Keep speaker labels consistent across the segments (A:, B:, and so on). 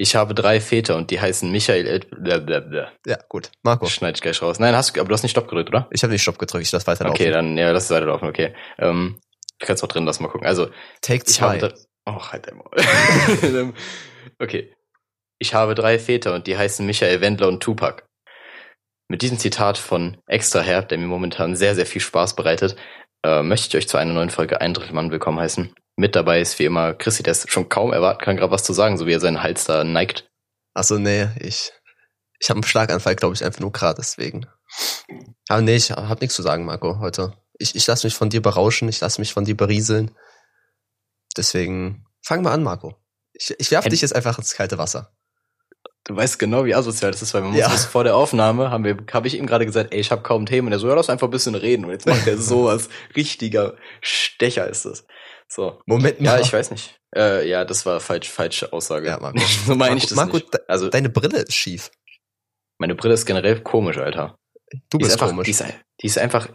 A: Ich habe drei Väter und die heißen Michael. Ed blablabla.
B: Ja, gut. Marco.
A: Schneid ich gleich raus. Nein, hast du, aber du hast nicht Stopp gedrückt, oder?
B: Ich habe nicht Stopp gedrückt, ich lass weiterlaufen.
A: Okay, dann, ja, lass es weiterlaufen, okay. Ähm, ich kann es auch drin lassen, mal gucken. Also,
B: Take
A: ich habe.
B: 2.
A: da- Oh, halt dein Maul. okay. Ich habe drei Väter und die heißen Michael Wendler und Tupac. Mit diesem Zitat von Extra Herb, der mir momentan sehr, sehr viel Spaß bereitet, äh, möchte ich euch zu einer neuen Folge Ein Drittel Mann willkommen heißen. Mit dabei ist wie immer Chrissy, der es schon kaum erwarten kann, gerade was zu sagen, so wie er seinen Hals da neigt.
B: Achso, nee, ich, ich habe einen Schlaganfall, glaube ich, einfach nur gerade deswegen. Aber nee, ich habe nichts zu sagen, Marco, heute. Ich, ich lasse mich von dir berauschen, ich lasse mich von dir berieseln. Deswegen, fang mal an, Marco. Ich, ich werfe dich jetzt einfach ins kalte Wasser.
A: Du weißt genau, wie asozial das ist, weil man muss
B: Ja.
A: bis vor der Aufnahme, haben wir, habe ich ihm gerade gesagt, ey, ich habe kaum Themen. Und er so, ja, lass einfach ein bisschen reden. Und jetzt macht er sowas. Richtiger Stecher ist das. So.
B: Moment
A: Ja,
B: mal.
A: ich weiß nicht. Äh, ja, das war falsch, falsche Aussage.
B: Ja, Marco.
A: so meine ich
B: Marco,
A: das
B: Marco,
A: nicht.
B: de-
A: Also,
B: Deine Brille ist schief.
A: meine Brille ist generell komisch, Alter.
B: Du
A: Die
B: bist
A: ist einfach,
B: komisch.
A: Die ist, die ist einfach,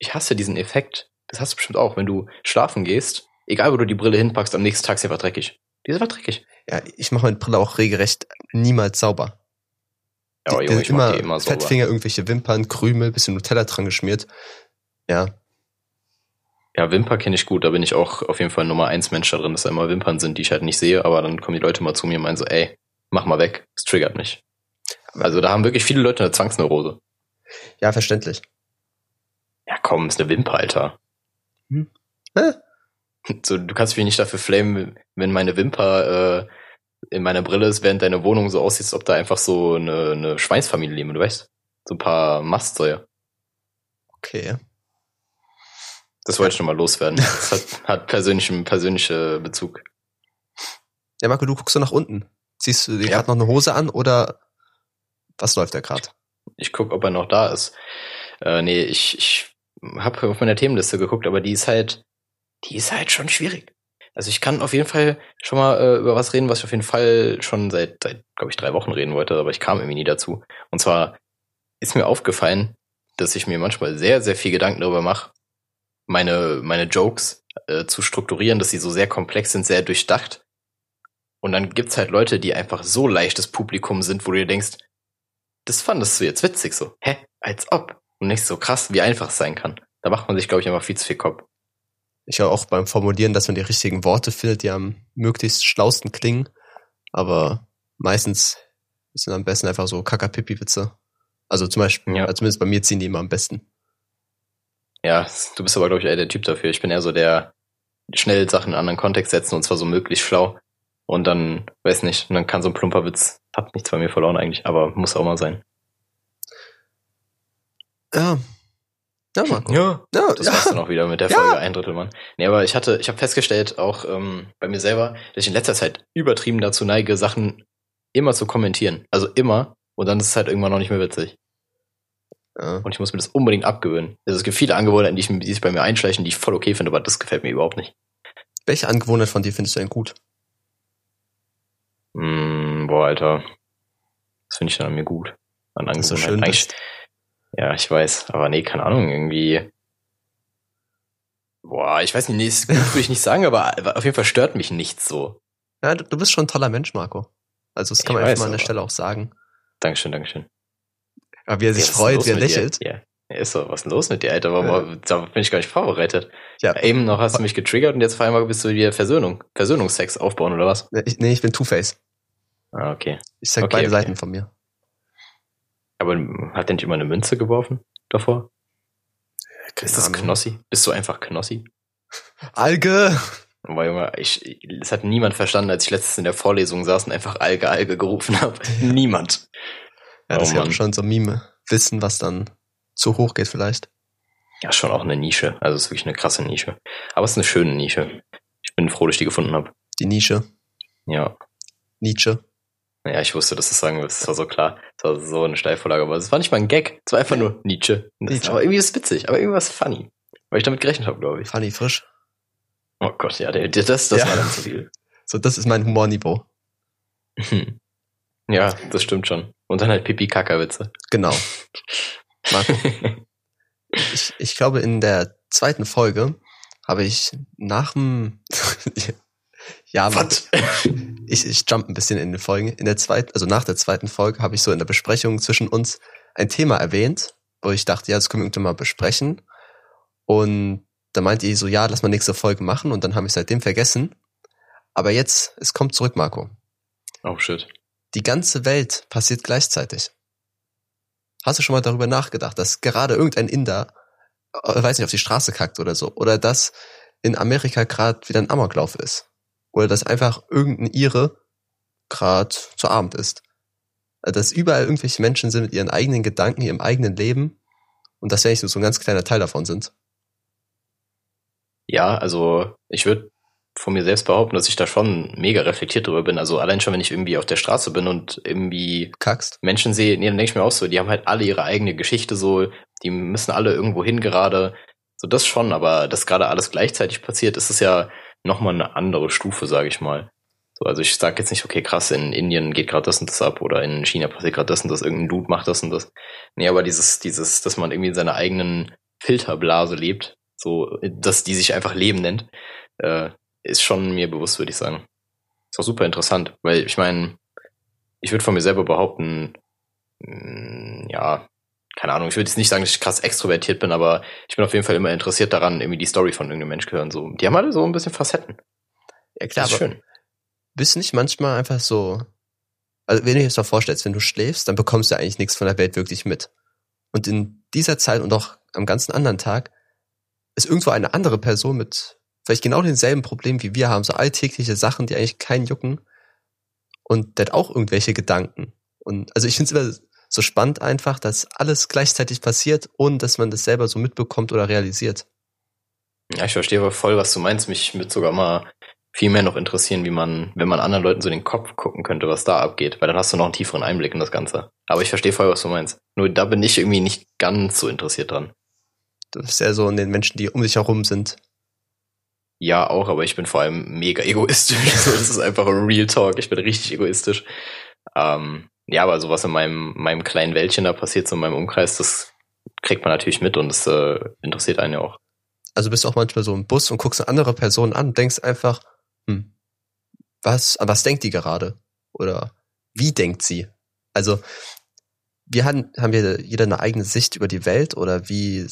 A: ich hasse diesen Effekt. Das hast du bestimmt auch, wenn du schlafen gehst, egal wo du die Brille hinpackst, am nächsten Tag ist sie einfach dreckig. Die ist einfach dreckig.
B: ja, ich mache meine Brille auch regelrecht niemals sauber.
A: Ja, aber
B: Die-
A: Junge, ich mach die immer sauber.
B: Fettfinger, irgendwelche Wimpern, Krümel, bisschen Nutella dran geschmiert. Ja,
A: Ja, Wimper kenne ich gut, da bin ich auch auf jeden Fall Nummer eins Mensch da drin, dass da immer Wimpern sind, die ich halt nicht sehe, aber dann kommen die Leute mal zu mir und meinen so, ey, mach mal weg, es triggert mich. Also da haben wirklich viele Leute eine Zwangsneurose.
B: ja, verständlich.
A: Ja, komm, ist eine Wimper, Alter.
B: Hm. Hä?
A: So, du kannst mich nicht dafür flamen, wenn meine Wimper äh, in meiner Brille ist, während deine Wohnung so aussieht, als ob da einfach so eine, eine Schweinsfamilie leben, du weißt? So ein paar Mastsäue.
B: Okay.
A: Das wollte ich schon mal loswerden. Das hat, hat persönlichen, persönliche Bezug.
B: Ja, Marco, du guckst so nach unten. Ziehst du dir
A: Ja.
B: gerade noch eine Hose an oder was läuft da gerade?
A: Ich guck, ob er noch da ist. Äh, nee, ich, ich habe auf meiner Themenliste geguckt, aber die ist halt, die ist halt schon schwierig. Also ich kann auf jeden Fall schon mal äh, über was reden, was ich auf jeden Fall schon seit, seit glaube ich, drei Wochen reden wollte, aber ich kam irgendwie nie dazu. Und zwar ist mir aufgefallen, dass ich mir manchmal sehr, sehr viel Gedanken darüber mache, meine, meine Jokes äh, zu strukturieren, dass sie so sehr komplex sind, sehr durchdacht. Und dann gibt's halt Leute, die einfach so leichtes Publikum sind, wo du dir denkst, das fandest du jetzt witzig so. Hä? Als ob. Und nicht so krass, wie einfach es sein kann. Da macht man sich, glaube ich, einfach viel zu viel Kopf.
B: Ich höre auch beim Formulieren, dass man die richtigen Worte findet, die am möglichst schlausten klingen. Aber meistens sind am besten einfach so Kakapipi-Witze. Also zum Beispiel,
A: Ja.
B: also zumindest bei mir ziehen die immer am besten.
A: Ja, du bist aber, glaube ich, eher der Typ dafür. Ich bin eher so der schnell Sachen in einen anderen Kontext setzen und zwar so möglichst schlau. Und dann, weiß nicht, und dann kann so ein plumper Witz, hat nichts bei mir verloren eigentlich, aber muss auch mal sein.
B: Ja. Ja, Marco.
A: Ja.
B: Ja,
A: Das
B: ja.
A: war's dann auch wieder mit der
B: Ja.
A: Folge ein Drittel Mann. Nee, aber ich hatte, ich habe festgestellt, auch ähm, bei mir selber, dass ich in letzter Zeit übertrieben dazu neige, Sachen immer zu kommentieren. Also immer. Und dann ist es halt irgendwann noch nicht mehr witzig.
B: Ja.
A: Und ich muss mir das unbedingt abgewöhnen. Also es gibt viele Angewohnheiten, die, ich, die sich bei mir einschleichen, die ich voll okay finde, aber das gefällt mir überhaupt nicht.
B: Welche Angewohnheit von dir findest du denn gut?
A: Mm, boah, Alter. Das finde ich dann an mir gut. An Angewohnheiten.
B: schön
A: Eigentlich, ja, ich weiß. Aber nee, keine Ahnung, irgendwie. Boah, ich weiß nicht, nee, das würde ich nicht sagen, aber auf jeden Fall stört mich nichts so.
B: Ja, du, du bist schon ein toller Mensch, Marco. Also das kann
A: Ich
B: man einfach mal an der Stelle auch sagen.
A: Dankeschön, Dankeschön.
B: Aber wie er sich
A: Ja,
B: freut, wie er
A: mit dir?
B: lächelt.
A: Ja. ja, ist so, was ist denn los mit dir, Alter? Warum, Da bin ich gar nicht vorbereitet.
B: Ja,
A: Eben noch hast du mich getriggert und jetzt auf einmal bist du wieder Versöhnung, Versöhnungsex aufbauen oder was?
B: nee, ich, nee, ich bin Two-Face.
A: Ah, okay.
B: Ich zeig
A: Okay,
B: beide
A: okay.
B: Seiten von mir.
A: Aber hat der nicht immer eine Münze geworfen davor? Ist das
B: Ahnung.
A: Knossi? Bist du einfach Knossi?
B: Alge!
A: Weil Junge, ich, das hat niemand verstanden, als ich letztens in der Vorlesung saß und einfach Alge, Alge gerufen habe. niemand.
B: Ja, das
A: Oh
B: ist ja schon so Mime. Wissen, was dann zu hoch geht vielleicht.
A: Ja, schon auch eine Nische. Also es ist wirklich eine krasse Nische. Aber es ist eine schöne Nische. Ich bin froh, dass ich die gefunden habe.
B: Die Nische.
A: Ja.
B: Nietzsche.
A: Ja, ich wusste, dass du das sagen wirst. Das war so klar. Das war so eine Steilvorlage. Aber es war nicht mal ein Gag. Es war einfach nur Nietzsche.
B: Nietzsche.
A: Aber irgendwie ist es witzig. Aber es funny. Weil ich damit gerechnet habe, glaube ich.
B: Funny frisch.
A: Oh Gott, ja, der, der, das, das
B: Ja.
A: war dann zu viel.
B: So, das ist mein Humorniveau.
A: Ja, das stimmt schon. Und dann halt Pipi-Kaka-Witze.
B: Genau. Marco, ich, ich glaube, in der zweiten Folge habe ich nach dem, Ja, was? Ich, ich jump ein bisschen in den Folgen. In der zweiten, also nach der zweiten Folge habe ich so in der Besprechung zwischen uns ein Thema erwähnt, wo ich dachte, ja, das können wir irgendwann mal besprechen. Und da meinte ihr so, ja, lass mal nächste Folge machen und dann habe ich seitdem vergessen. Aber jetzt, es kommt zurück, Marco.
A: Oh shit.
B: Die ganze Welt passiert gleichzeitig. Hast du schon mal darüber nachgedacht, dass gerade irgendein Inder, äh, weiß nicht, auf die Straße kackt oder so, oder dass in Amerika gerade wieder ein Amoklauf ist? Oder dass einfach irgendein Ire gerade zu Abend ist? Also, dass überall irgendwelche Menschen sind mit ihren eigenen Gedanken, ihrem eigenen Leben und dass wir eigentlich nur so ein ganz kleiner Teil davon sind.
A: Ja, also ich würde von mir selbst behaupten, dass ich da schon mega reflektiert drüber bin. Also allein schon, wenn ich irgendwie auf der Straße bin und irgendwie
B: Kackst.
A: Menschen sehe, nee, dann denke ich mir auch so, die haben halt alle ihre eigene Geschichte so, die müssen alle irgendwo hin gerade. So das schon, aber dass gerade alles gleichzeitig passiert, ist es ja nochmal eine andere Stufe, sage ich mal. So, also ich sage jetzt nicht, okay, krass, in Indien geht gerade das und das ab oder in China passiert gerade das und das, irgendein Dude macht das und das. Nee, aber dieses, dieses, dass man irgendwie in seiner eigenen Filterblase lebt, so, dass die sich einfach Leben nennt, äh, ist schon mir bewusst, würde ich sagen. Ist auch super interessant, weil ich meine, ich würde von mir selber behaupten, mh, mm, ja, keine Ahnung, ich würde jetzt nicht sagen, dass ich krass extrovertiert bin, aber ich bin auf jeden Fall immer interessiert daran, irgendwie die Story von irgendeinem Mensch hören. So, die haben alle so ein bisschen Facetten.
B: Ja klar, das ist schön. Bist du nicht manchmal einfach so, also wenn du dir das mal vorstellst, wenn du schläfst, dann bekommst du eigentlich nichts von der Welt wirklich mit. Und in dieser Zeit und auch am ganzen anderen Tag ist irgendwo eine andere Person mit vielleicht genau denselben Problem wie wir haben, so alltägliche Sachen, die eigentlich keinen jucken. Und der hat auch irgendwelche Gedanken. Und also ich finde es immer so spannend einfach, dass alles gleichzeitig passiert, ohne dass man das selber so mitbekommt oder realisiert.
A: Ja, ich verstehe aber voll, was du meinst. Mich wird sogar mal viel mehr noch interessieren, wie man, wenn man anderen Leuten so in den Kopf gucken könnte, was da abgeht, weil dann hast du noch einen tieferen Einblick in das Ganze. Aber ich verstehe voll, was du meinst. Nur da bin ich irgendwie nicht ganz so interessiert dran.
B: Das ist ja so in den Menschen, die um dich herum sind.
A: Ja, auch, aber ich bin vor allem mega egoistisch. so, das ist einfach ein Real Talk. Ich bin richtig egoistisch. Ähm, ja, aber so was in meinem, meinem kleinen Wäldchen da passiert, so in meinem Umkreis, das kriegt man natürlich mit und das äh, interessiert einen ja auch.
B: Also bist du auch manchmal so im Bus und guckst eine andere Person an und denkst einfach, hm, was, was denkt die gerade? Oder wie denkt sie? Also, wir haben, haben wir jeder eine eigene Sicht über die Welt oder wie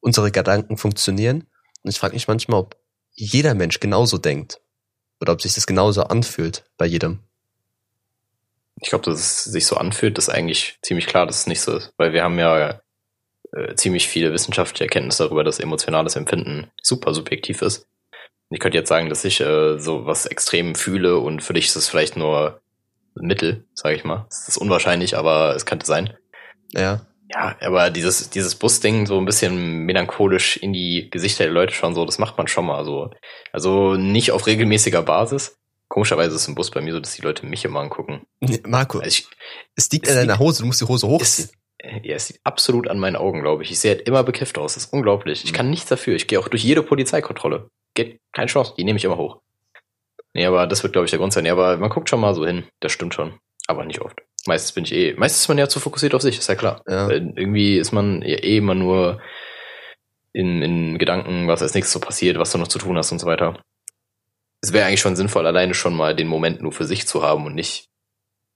B: unsere Gedanken funktionieren. Und ich frage mich manchmal, ob jeder Mensch genauso denkt. Oder ob sich das genauso anfühlt bei jedem.
A: Ich glaube, dass es sich so anfühlt, ist eigentlich ziemlich klar, dass es nicht so ist. Weil wir haben ja äh, ziemlich viele wissenschaftliche Erkenntnisse darüber, dass emotionales Empfinden super subjektiv ist. Ich könnte jetzt sagen, dass ich äh, so was extrem fühle und für dich ist es vielleicht nur Mittel, sage ich mal. Das ist unwahrscheinlich, aber es könnte sein.
B: Ja.
A: Ja, aber dieses, dieses Busding so ein bisschen melancholisch in die Gesichter der Leute schauen, so, das macht man schon mal so. Also nicht auf regelmäßiger Basis. Komischerweise ist im Bus bei mir so, dass die Leute mich immer angucken.
B: Nee, Marco, also ich, es liegt es an deiner Hose, du musst die Hose hochziehen.
A: Es, ja, es liegt absolut an meinen Augen, glaube ich. Ich sehe halt immer bekifft aus. Das ist unglaublich. Ich kann nichts dafür. Ich gehe auch durch jede Polizeikontrolle. Geht keine Chance. Die nehme ich immer hoch. Nee, aber das wird, glaube ich, der Grund sein. Nee, aber man guckt schon mal so hin. Das stimmt schon. Aber nicht oft. Meistens bin ich eh, meistens ist man ja zu fokussiert auf sich, ist ja klar. Ja. irgendwie ist man ja eh immer nur in, in Gedanken, was als nächstes so passiert, was du noch zu tun hast und so weiter. Es wäre eigentlich schon sinnvoll, alleine schon mal den Moment nur für sich zu haben und nicht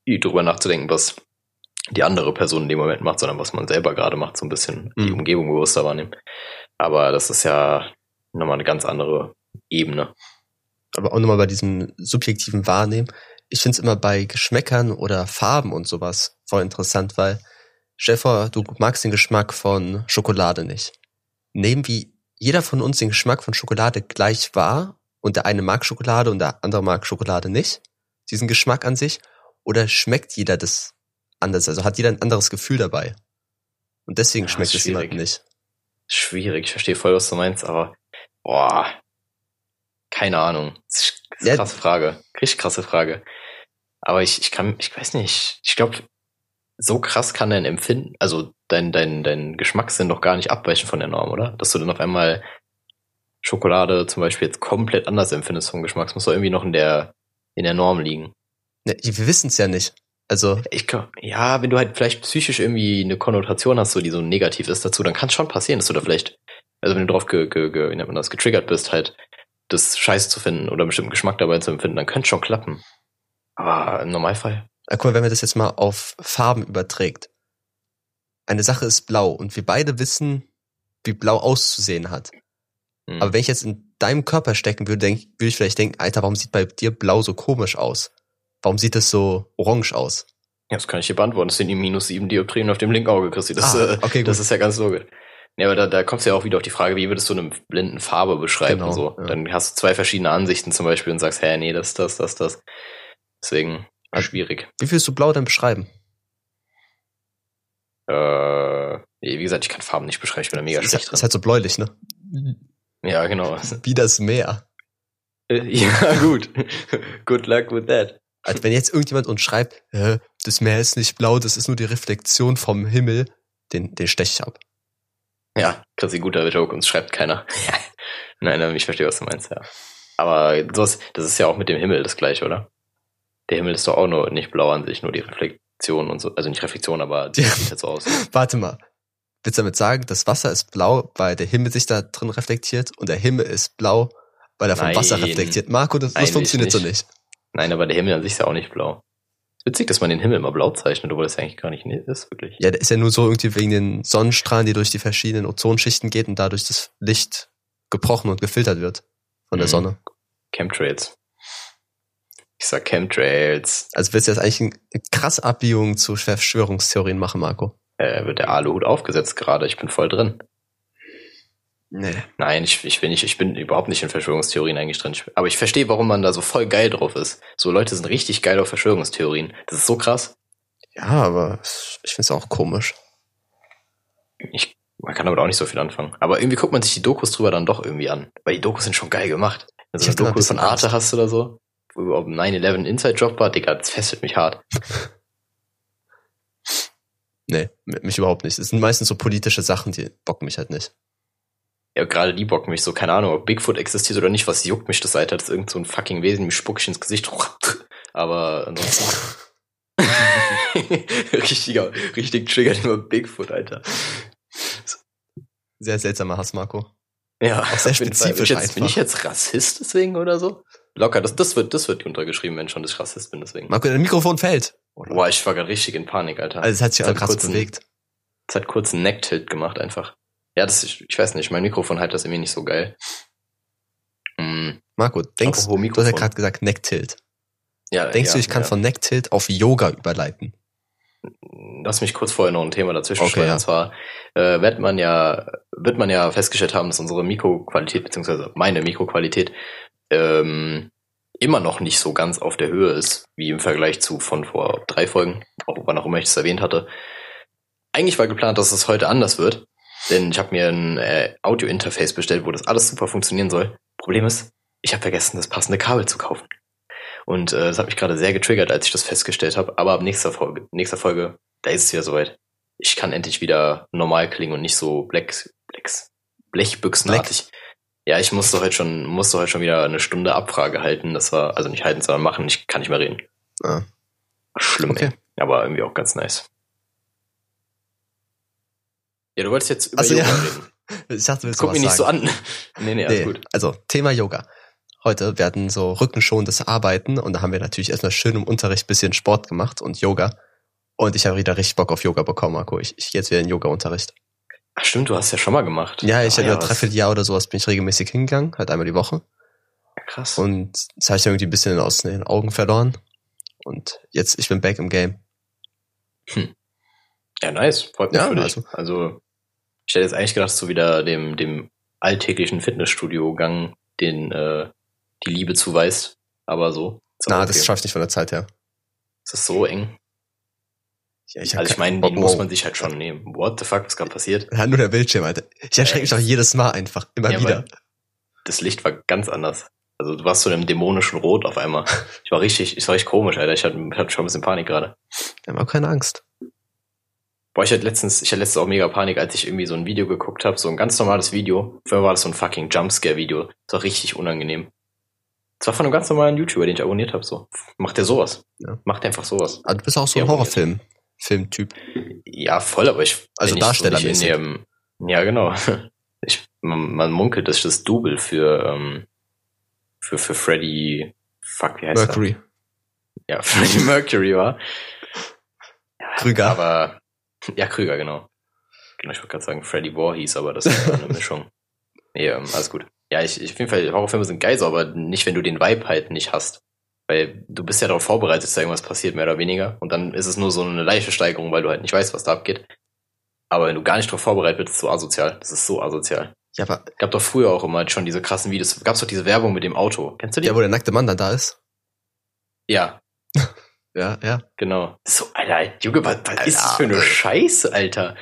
A: drüber nachzudenken, was die andere Person in dem Moment macht, sondern was man selber gerade macht, so ein bisschen mhm. die Umgebung bewusster wahrnehmen. Aber das ist ja nochmal eine ganz andere Ebene.
B: Aber auch nochmal bei diesem subjektiven Wahrnehmen ich finde es immer bei Geschmäckern oder Farben und sowas voll interessant, weil Stefan, du magst den Geschmack von Schokolade nicht. Nehmen wie jeder von uns den Geschmack von Schokolade gleich wahr und der eine mag Schokolade und der andere mag Schokolade nicht, diesen Geschmack an sich, oder schmeckt jeder das anders, also hat jeder ein anderes Gefühl dabei. Und deswegen ja, schmeckt es jemand nicht.
A: Schwierig, ich verstehe voll, was du meinst, aber boah, keine Ahnung. Das ist eine krasse Frage. Richtig krasse Frage. Aber ich, ich kann, ich weiß nicht, ich glaube, so krass kann dein Empfinden, also dein, dein, dein Geschmackssinn doch gar nicht abweichen von der Norm, oder? Dass du dann auf einmal Schokolade zum Beispiel jetzt komplett anders empfindest vom Geschmack. Es muss doch irgendwie noch in der, in der Norm liegen.
B: Ja, wir wissen es ja nicht. Also.
A: Ich, ja, wenn du halt vielleicht psychisch irgendwie eine Konnotation hast, so die so negativ ist dazu, dann kann es schon passieren, dass du da vielleicht, also wenn du drauf ge, ge, ge, wie nennt man das, getriggert bist, halt das scheiße zu finden oder einen bestimmten Geschmack dabei zu empfinden, dann könnte schon klappen. Aber im Normalfall.
B: Ja, guck mal, wenn man das jetzt mal auf Farben überträgt. Eine Sache ist blau und wir beide wissen, wie blau auszusehen hat.
A: Hm.
B: Aber wenn ich jetzt in deinem Körper stecken würde, denk, würde ich vielleicht denken, Alter, warum sieht bei dir blau so komisch aus? Warum sieht es so orange aus?
A: Ja, das kann ich dir beantworten. Das sind die minus sieben Dioptrien auf dem linken Auge, Christi. Das,
B: Ah,
A: äh,
B: okay,
A: das ist ja ganz logisch. Ja, aber da, da kommst du ja auch wieder auf die Frage, wie würdest du eine blinden Farbe beschreiben?
B: Genau,
A: so?
B: ja.
A: Dann hast du zwei verschiedene Ansichten zum Beispiel und sagst, hä, nee, das, das, das, das. Deswegen schwierig.
B: Wie würdest du blau denn beschreiben?
A: Äh, wie gesagt, ich kann Farben nicht beschreiben, ich bin da mega
B: ist,
A: schlecht
B: ist
A: drin.
B: halt so bläulich, ne?
A: Ja, genau.
B: Wie das Meer.
A: Äh, ja, gut. Good luck with that.
B: Also wenn jetzt irgendjemand uns schreibt, Hä, das Meer ist nicht blau, das ist nur die Reflexion vom Himmel, den, den stech ich ab.
A: Ja, Chrissy, guter Joke, uns schreibt keiner. nein, nein, ich verstehe, was du meinst, ja. Aber sowas, das ist ja auch mit dem Himmel das gleiche, oder? Der Himmel ist doch auch nur nicht blau an sich, nur die Reflexion und so. Also nicht Reflexion, aber die
B: Ja.
A: sieht halt so aus.
B: Warte mal. Willst du damit sagen, das Wasser ist blau, weil der Himmel sich da drin reflektiert und der Himmel ist blau, weil er vom
A: Nein.
B: Wasser reflektiert? Marco, das, das funktioniert so
A: nicht.
B: nicht.
A: Nein, aber der Himmel an sich ist ja auch nicht blau. Witzig, dass man den Himmel immer blau zeichnet, obwohl das eigentlich gar nicht ist, wirklich.
B: Ja, der ist ja nur so irgendwie wegen den Sonnenstrahlen, die durch die verschiedenen Ozonschichten geht und dadurch das Licht gebrochen und gefiltert wird von der
A: Mhm.
B: Sonne.
A: Chemtrails. Ich sag Chemtrails.
B: Also willst du jetzt eigentlich eine krasse Abbiegung zu Verschwörungstheorien machen, Marco?
A: Äh, wird der Aluhut aufgesetzt gerade, ich bin voll drin.
B: Nee.
A: Nein, ich, ich bin nicht, ich bin überhaupt nicht in Verschwörungstheorien eigentlich drin. Aber ich verstehe, warum man da so voll geil drauf ist. So Leute sind richtig geil auf Verschwörungstheorien. Das ist so krass.
B: Ja, aber ich finde es auch komisch.
A: Ich, man kann damit auch nicht so viel anfangen. Aber irgendwie guckt man sich die Dokus drüber dann doch irgendwie an. Weil die Dokus sind schon geil gemacht. Also
B: hab da
A: eine
B: ein
A: Doku von Arte hast oder so, überhaupt 9-11 Inside Job war, Digga, das fesselt mich hart.
B: Nee, mich überhaupt nicht. Es sind meistens so politische Sachen, die bocken mich halt nicht.
A: Ja, gerade die bocken mich so, keine Ahnung, ob Bigfoot existiert oder nicht, was juckt mich das, Alter? Das ist irgend so ein fucking Wesen, mir spuck ich ins Gesicht. Aber ansonsten. Richtiger, richtig triggert immer Bigfoot, Alter.
B: Sehr seltsamer Hass, Marco.
A: Ja,
B: Auch sehr spezifisch
A: bin ich, jetzt, bin ich jetzt Rassist deswegen oder so? Locker, das, das wird, das wird untergeschrieben, wenn schon, dass ich Rassist bin deswegen.
B: Marco, dein Mikrofon fällt.
A: Boah, ich war gerade richtig in Panik, Alter.
B: Also es hat sich auch krass bewegt.
A: Es hat kurz einen Necktilt gemacht einfach. Ja, das ist, ich weiß nicht, mein Mikrofon halt das irgendwie nicht so geil. Hm,
B: Marco, denkst
A: Apropos
B: du, hast ja gerade gesagt Necktilt.
A: ja,
B: Denkst
A: ja,
B: du, ich kann
A: ja.
B: von Necktilt auf Yoga überleiten?
A: Lass mich kurz vorher noch ein Thema dazwischen
B: Okay, ja.
A: Und zwar äh, wird man ja, wird man ja festgestellt haben, dass unsere Mikroqualität, beziehungsweise meine Mikroqualität, ähm, immer noch nicht so ganz auf der Höhe ist, wie im Vergleich zu von vor drei Folgen, auch wann auch immer ich das erwähnt hatte. Eigentlich war geplant, dass es heute anders wird, denn ich habe mir ein äh, Audio-Interface bestellt, wo das alles super funktionieren soll. Problem ist, ich habe vergessen, das passende Kabel zu kaufen. Und äh, das hat mich gerade sehr getriggert, als ich das festgestellt habe. Aber ab nächster Folge, nächster Folge, da ist es wieder soweit. Ich kann endlich wieder normal klingen und nicht so Black, Blacks, Blechbüchsenartig. Ja, ich musste heute schon, musste heute schon wieder eine Stunde Abfrage halten. Das war, also nicht halten, sondern machen. Ich kann nicht mehr reden.
B: Ah.
A: Schlimm,
B: Okay.
A: ey. Aber irgendwie auch ganz nice. Ja, du wolltest jetzt über
B: Ach so,
A: Yoga
B: ja.
A: reden.
B: Ich dachte, du
A: Guck mich nicht so an. nee, nee, alles
B: Nee,
A: gut.
B: Also, Thema Yoga. Heute werden so rückenschonendes Arbeiten und da haben wir natürlich erstmal schön im Unterricht bisschen Sport gemacht und Yoga. Und ich habe wieder richtig Bock auf Yoga bekommen, Marco. Ich, ich gehe jetzt wieder in Yoga-Unterricht.
A: Ach stimmt, du hast ja schon mal gemacht.
B: Ja, ich
A: Ah,
B: habe ja
A: was-
B: dreiviertel Jahr oder sowas bin ich regelmäßig hingegangen, halt einmal die Woche.
A: Krass.
B: Und das habe ich irgendwie ein bisschen aus den Augen verloren. Und jetzt, ich bin back im Game.
A: Ja, nice. Freut mich
B: Ja,
A: für dich.
B: also-
A: Also, ich hätte jetzt eigentlich gedacht, du wieder dem, dem alltäglichen Fitnessstudio-Gang den, äh, die Liebe zuweist. Aber so.
B: Na, das
A: okay.
B: schaffe ich nicht von der Zeit her.
A: Ist das so eng?
B: Ja, hab
A: also ich meine, den muss
B: wow.
A: man sich halt schon nehmen. What the fuck, was gerade passiert?
B: Ja, nur der Bildschirm, Alter. Ich erschrecke mich
A: Ja,
B: doch jedes Mal einfach, immer
A: Ja,
B: wieder.
A: aber Das Licht war ganz anders. Also du warst so in einem dämonischen Rot auf einmal. Ich war richtig, ich war richtig komisch, Alter. Ich hatte, ich hatte schon ein bisschen Panik gerade.
B: Ich habe auch keine Angst.
A: Boah, ich hatte letztens, ich hatte letztens auch mega Panik, als ich irgendwie so ein Video geguckt habe, so ein ganz normales Video. Vorher war das so ein fucking Jumpscare-Video. Das war richtig unangenehm. Das war von einem ganz normalen YouTuber, den ich abonniert habe. So. Macht der sowas?
B: Ja.
A: Macht der einfach sowas.
B: Aber du bist auch so ein
A: Ja,
B: Horrorfilm, Filmtyp.
A: Ja, voll, aber ich.
B: Also darstellermäßig.
A: dem- Ja, genau. Ich, man, man munkelt, dass das Double für, ähm, für, für Freddie, fuck, wie heißt
B: Mercury.
A: er? Ja, Freddie Mercury war.
B: Krüger.
A: Aber, ja, Krüger, genau. Genau, ich wollte gerade sagen, Freddy Voorhees, aber das ist eine Mischung. Nee, ähm, alles gut. Ja, ich, ich auf jeden Fall, Horrorfilme sind geil, aber nicht, wenn du den Vibe halt nicht hast. Weil du bist ja darauf vorbereitet, dass da irgendwas passiert, mehr oder weniger. Und dann ist es nur so eine leichte Steigerung, weil du halt nicht weißt, was da abgeht. Aber wenn du gar nicht darauf vorbereitet bist, ist es so asozial. Das ist so asozial.
B: Ja, aber
A: Gab doch früher auch immer schon diese krassen Videos. Gab's doch diese Werbung mit dem Auto. Kennst du die?
B: ja, wo der nackte Mann dann da ist.
A: ja,
B: Ja, ja.
A: genau. So, Alter, Junge, was, was ist das für eine. Scheiße, Alter?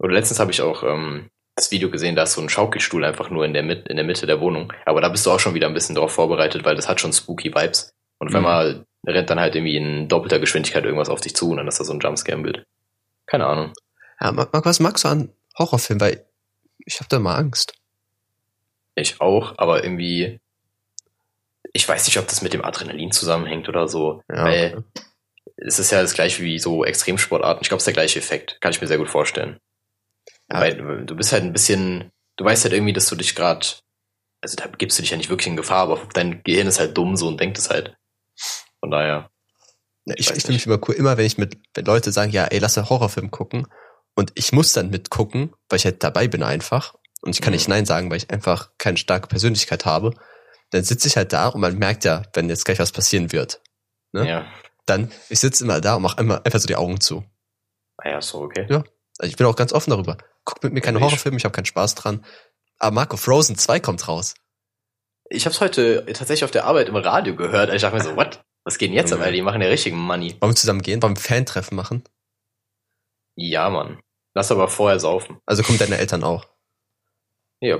A: Oder letztens habe ich auch ähm, das Video gesehen, da ist so ein Schaukelstuhl einfach nur in der, Mit in der Mitte der Wohnung. Aber da bist du auch schon wieder ein bisschen drauf vorbereitet, weil das hat schon spooky Vibes. Und
B: Mhm.
A: einmal rennt dann halt irgendwie in doppelter Geschwindigkeit irgendwas auf dich zu und dann ist da so ein Jumpscare-Bild. Keine Ahnung.
B: Ja, Marc, Marc, was magst du an Horrorfilmen? Weil ich hab da mal Angst.
A: Ich auch, aber irgendwie, ich weiß nicht, ob das mit dem Adrenalin zusammenhängt oder so.
B: Ja.
A: Weil es ist ja das gleiche wie so Extremsportarten. Ich glaube, es ist der gleiche Effekt. Kann ich mir sehr gut vorstellen.
B: Ja.
A: Weil du bist halt ein bisschen, du weißt halt irgendwie, dass du dich gerade, also da gibst du dich ja nicht wirklich in Gefahr, aber dein Gehirn ist halt dumm so und denkt es halt. Von daher.
B: Ja,
A: Ich
B: ich
A: weiß
B: ich finde mich immer cool, immer wenn ich mit, wenn Leute sagen, ja, ey, lass einen Horrorfilm gucken und ich muss dann mitgucken, weil ich halt dabei bin einfach und ich kann
A: Mhm.
B: nicht Nein sagen, weil ich einfach keine starke Persönlichkeit habe, dann sitze ich halt da und man merkt ja, wenn jetzt gleich was passieren wird. Ne?
A: Ja.
B: Dann, ich sitze immer da und mache immer einfach so die Augen zu.
A: Ah ja, so, okay.
B: Ja. Also ich bin auch ganz offen darüber. Guck mit mir keine Horrorfilme, ich habe keinen Spaß dran. Aber Marco, Frozen 2 kommt raus.
A: Ich habe es heute tatsächlich auf der Arbeit im Radio gehört. Ich dachte mir so, what? Was geht denn jetzt ab?
B: Junge.
A: Weil die machen ja richtigen Money.
B: Wollen wir zusammen gehen? Wollen wir ein Fan-Treffen machen?
A: Ja, Mann. Lass aber vorher saufen.
B: Also kommen deine Eltern auch.
A: Ja.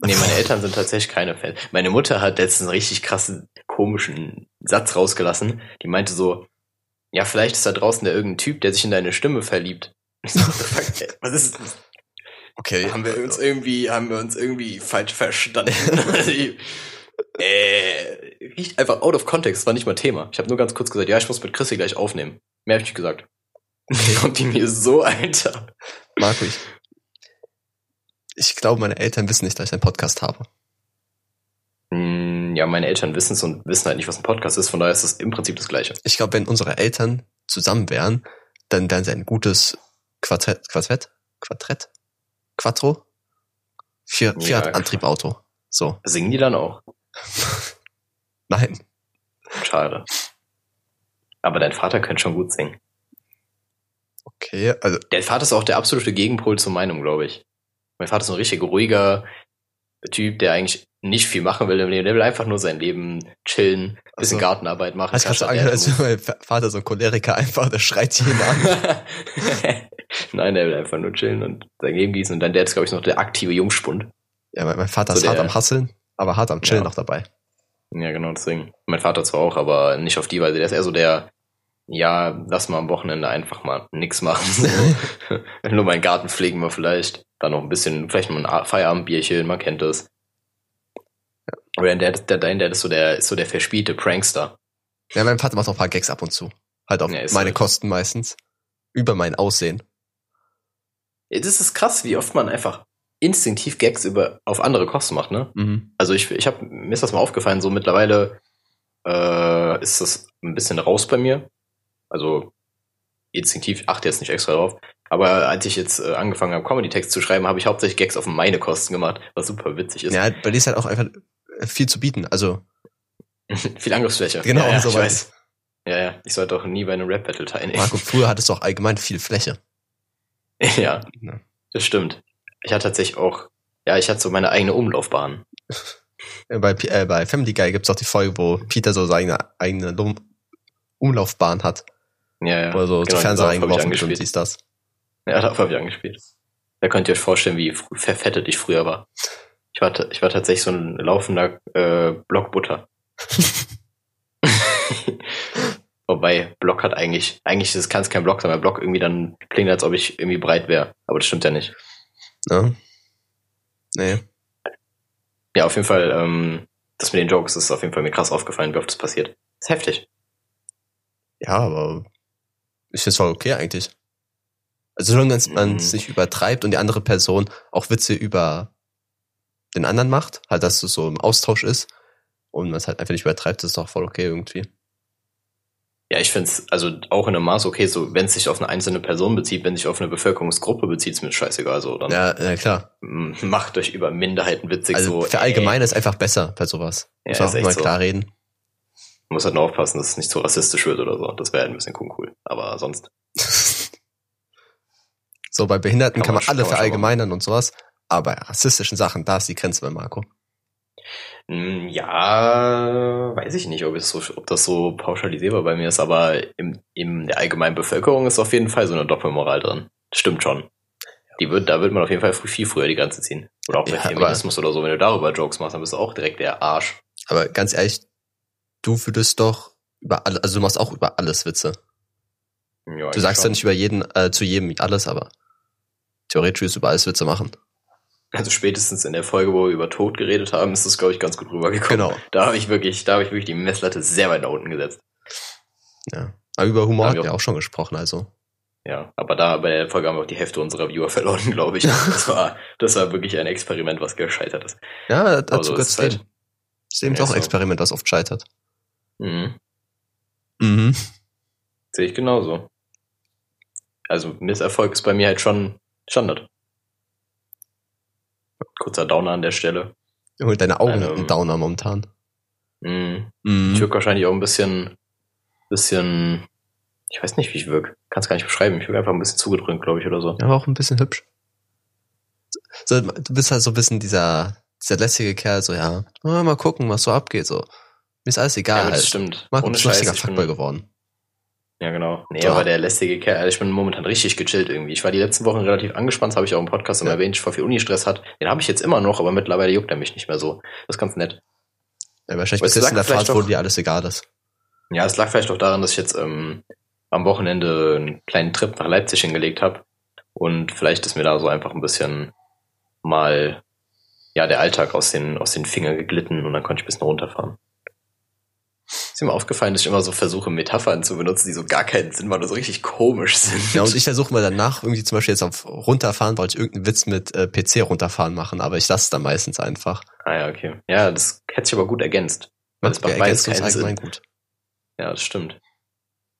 A: Nee, meine Eltern sind tatsächlich keine Fans. Meine Mutter hat letztens einen richtig krassen, komischen Satz rausgelassen. Die meinte so, ja, vielleicht ist da draußen der irgendein Typ, der sich in deine Stimme verliebt. Was ist das?
B: Okay.
A: Haben wir uns irgendwie, haben wir uns irgendwie falsch verstanden? äh, riecht einfach out of context, war nicht mal Thema. Ich habe nur ganz kurz gesagt, ja, ich muss mit Chrissy gleich aufnehmen. Mehr habe ich nicht gesagt. Kommt die mir so, Alter.
B: Marco, ich, ich glaube, meine Eltern wissen nicht, dass ich einen Podcast habe.
A: Hm, Ja, meine Eltern wissen es und wissen halt nicht, was ein Podcast ist, von daher ist es im Prinzip das Gleiche.
B: Ich glaube, wenn unsere Eltern zusammen wären, dann wären sie ein gutes Quartett, Quartett, Quartett, Quattro, Vier,
A: Ja,
B: Fiat Antriebauto. So,
A: Singen die dann auch?
B: nein.
A: Schade. Aber dein Vater könnte schon gut singen.
B: Okay, also
A: Der Vater ist auch der absolute Gegenpol zu meinem, glaube ich. Mein Vater ist ein richtig ruhiger Typ, der eigentlich nicht viel machen will. im Leben. Der will einfach nur sein Leben chillen, bisschen
B: Also,
A: Gartenarbeit machen.
B: hast du angehört, als mein Vater so ein Choleriker einfach, der schreit jeden an.
A: Nein, der will einfach nur chillen und sein Leben gießen. Und dein Dad ist, glaube ich, noch der aktive Jungspund.
B: Ja, mein, Vater
A: So
B: ist hart
A: der-
B: am Hasseln, aber hart am Chillen
A: Ja.
B: noch dabei.
A: Ja, genau, deswegen. Mein Vater zwar auch, aber nicht auf die Weise. Der ist eher so der, ja, lass mal am Wochenende einfach mal nix machen. Nur meinen Garten pflegen wir vielleicht. Dann noch ein bisschen, vielleicht mal ein Feierabendbierchen, man kennt das. Aber der, der, dein Dad ist so der, ist so der verspielte Prankster.
B: Ja, mein Vater macht auch ein paar Gags ab und zu. Halt auf
A: Ja,
B: meine
A: halt-
B: Kosten meistens. Über mein Aussehen.
A: Das ist krass, wie oft man einfach instinktiv Gags über, auf andere Kosten macht, ne?
B: Mhm.
A: Also ich, ich hab, mir ist das mal aufgefallen, so mittlerweile äh, ist das ein bisschen raus bei mir. Also instinktiv achte jetzt nicht extra drauf. Aber als ich jetzt äh, angefangen habe, Comedy-Text zu schreiben, habe ich hauptsächlich Gags auf meine Kosten gemacht, was super witzig ist.
B: Ja, bei dir ist halt auch einfach viel zu bieten. Also,
A: Viel Angriffsfläche.
B: Genau,
A: ja, ja,
B: so
A: ich
B: weit.
A: weiß. Ja, ja, ich sollte auch nie bei einem Rap-Battle teilnehmen.
B: Marco, früher hattest du auch allgemein viel Fläche.
A: ja,
B: Ja.
A: das stimmt. Ich hatte tatsächlich auch, ja, ich hatte so meine eigene Umlaufbahn.
B: Äh, Bei, äh, bei Family Guy gibt's auch die Folge, wo Peter so seine eigene Umlaufbahn hat,
A: Ja, ja.
B: wo er so
A: Genau,
B: Fernseher reingeworfen wird und siehst das.
A: Ja, darauf habe ich angespielt. Da könnt ihr euch vorstellen, wie verfettet ich früher war. Ich war, ich war tatsächlich so ein laufender äh, Block Butter. Wobei Block hat eigentlich, eigentlich ist- kann es kein Block sein, weil Block irgendwie dann klingt, als ob ich irgendwie breit wäre. Aber das stimmt ja nicht.
B: Ne? Nee.
A: Ja, auf jeden Fall, ähm, das mit den Jokes ist auf jeden Fall mir krass aufgefallen, wie oft das passiert. ist heftig.
B: Ja, aber ich finde es voll okay eigentlich. Also solange man
A: Mhm.
B: es nicht übertreibt und die andere Person auch Witze über den anderen macht, halt, dass es so im Austausch ist und man es halt einfach nicht übertreibt, ist doch voll okay irgendwie.
A: Ja, ich finde es also auch in einem Maß okay, so wenn es sich auf eine einzelne Person bezieht, wenn sich auf eine Bevölkerungsgruppe bezieht, ist mir scheißegal so. Dann
B: Ja, ja klar.
A: macht euch über Minderheiten witzig
B: Also
A: so.
B: für allgemein ist einfach besser bei sowas.
A: Ja,
B: Muss man auch mal
A: so.
B: klar reden.
A: Muss halt nur aufpassen, dass es nicht so rassistisch wird oder so. Das wäre halt ein bisschen uncool. Aber sonst.
B: So, bei Behinderten
A: Kann
B: kann,
A: man
B: man alle
A: man
B: verallgemeinern und sowas. Aber bei rassistischen Sachen, da ist die Grenze bei Marco.
A: Mm, Ja, weiß ich nicht, ob, so, ob das so pauschalisierbar bei mir ist, aber im, in der allgemeinen Bevölkerung ist auf jeden Fall so eine Doppelmoral drin. Stimmt schon. Die wird, da wird man auf jeden Fall viel früher die Grenze ziehen. Oder auch bei
B: Ja,
A: Feminismus oder so, wenn du darüber Jokes machst, dann bist du auch direkt der Arsch.
B: Aber ganz ehrlich, du würdest doch über alle, also du machst auch über alles Witze.
A: Ja,
B: Du sagst ja nicht über jeden, äh, zu jedem alles, aber theoretisch du über alles Witze machen.
A: Also spätestens in der Folge, wo wir über Tod geredet haben, ist das, glaube ich, ganz gut rübergekommen.
B: Genau.
A: Da habe ich wirklich, da habe ich wirklich die Messlatte sehr weit nach unten gesetzt.
B: Ja. Aber über Humor haben wir
A: auch-
B: auch schon gesprochen, also.
A: Ja, aber da bei der Folge haben wir auch die Hälfte unserer Viewer verloren, glaube ich. Das war, das war wirklich ein Experiment, was gescheitert ist.
B: Ja, dazu
A: Also,
B: gehört
A: es
B: das
A: ist halt-
B: ist
A: Ja,
B: auch ein. Experiment, das oft scheitert.
A: Mhm.
B: Mhm.
A: Sehe ich genauso. Also Misserfolg ist bei mir halt schon Standard. Kurzer Downer an der Stelle.
B: Junge, deine Augen
A: Ähm,
B: ein Downer momentan.
A: Mhm.
B: Mhm.
A: Ich wirke wahrscheinlich auch ein bisschen, bisschen, ich weiß nicht, wie ich wirke. Kann es gar nicht beschreiben. Ich wirke einfach ein bisschen zugedrückt, glaube ich, oder so.
B: Ja, aber auch ein bisschen hübsch. So, du bist halt so ein bisschen dieser, dieser lässige Kerl, so, ja, ah, mal gucken, was so abgeht, so. Mir ist alles egal.
A: aber das
B: halt.
A: stimmt.
B: Marco,
A: Ohne
B: bist ein lustiger Fuckboy geworden.
A: Ja, genau. Nee, aber der lästige Kerl, also ich bin momentan richtig gechillt irgendwie. Ich war die letzten Wochen relativ angespannt, das habe ich auch im Podcast immer
B: Ja.
A: erwähnt, ich voll viel Uni-Stress hat. Den habe ich jetzt immer noch, aber mittlerweile juckt er mich nicht mehr so. Das ist ganz nett.
B: Ja, wahrscheinlich bist
A: du,
B: jetzt in der Phase, wo
A: doch-
B: dir alles egal ist.
A: Ja, es lag vielleicht auch daran, dass ich jetzt ähm, am Wochenende einen kleinen Trip nach Leipzig hingelegt habe. Und vielleicht ist mir da so einfach ein bisschen mal ja der Alltag aus den, aus den Fingern geglitten und dann konnte ich ein bisschen runterfahren. Ist mir aufgefallen, dass ich immer so versuche, Metaphern zu benutzen, die so gar keinen Sinn machen oder so richtig komisch sind.
B: Ja, und ich versuche mal danach irgendwie zum Beispiel jetzt auf runterfahren, wollte ich irgendeinen Witz mit äh, PC runterfahren machen, aber ich lasse es dann meistens einfach.
A: Ah ja, okay. Ja, das hätte sich aber gut ergänzt. Weil es macht beides keinen Sinn.
B: gut.
A: Ja, das stimmt.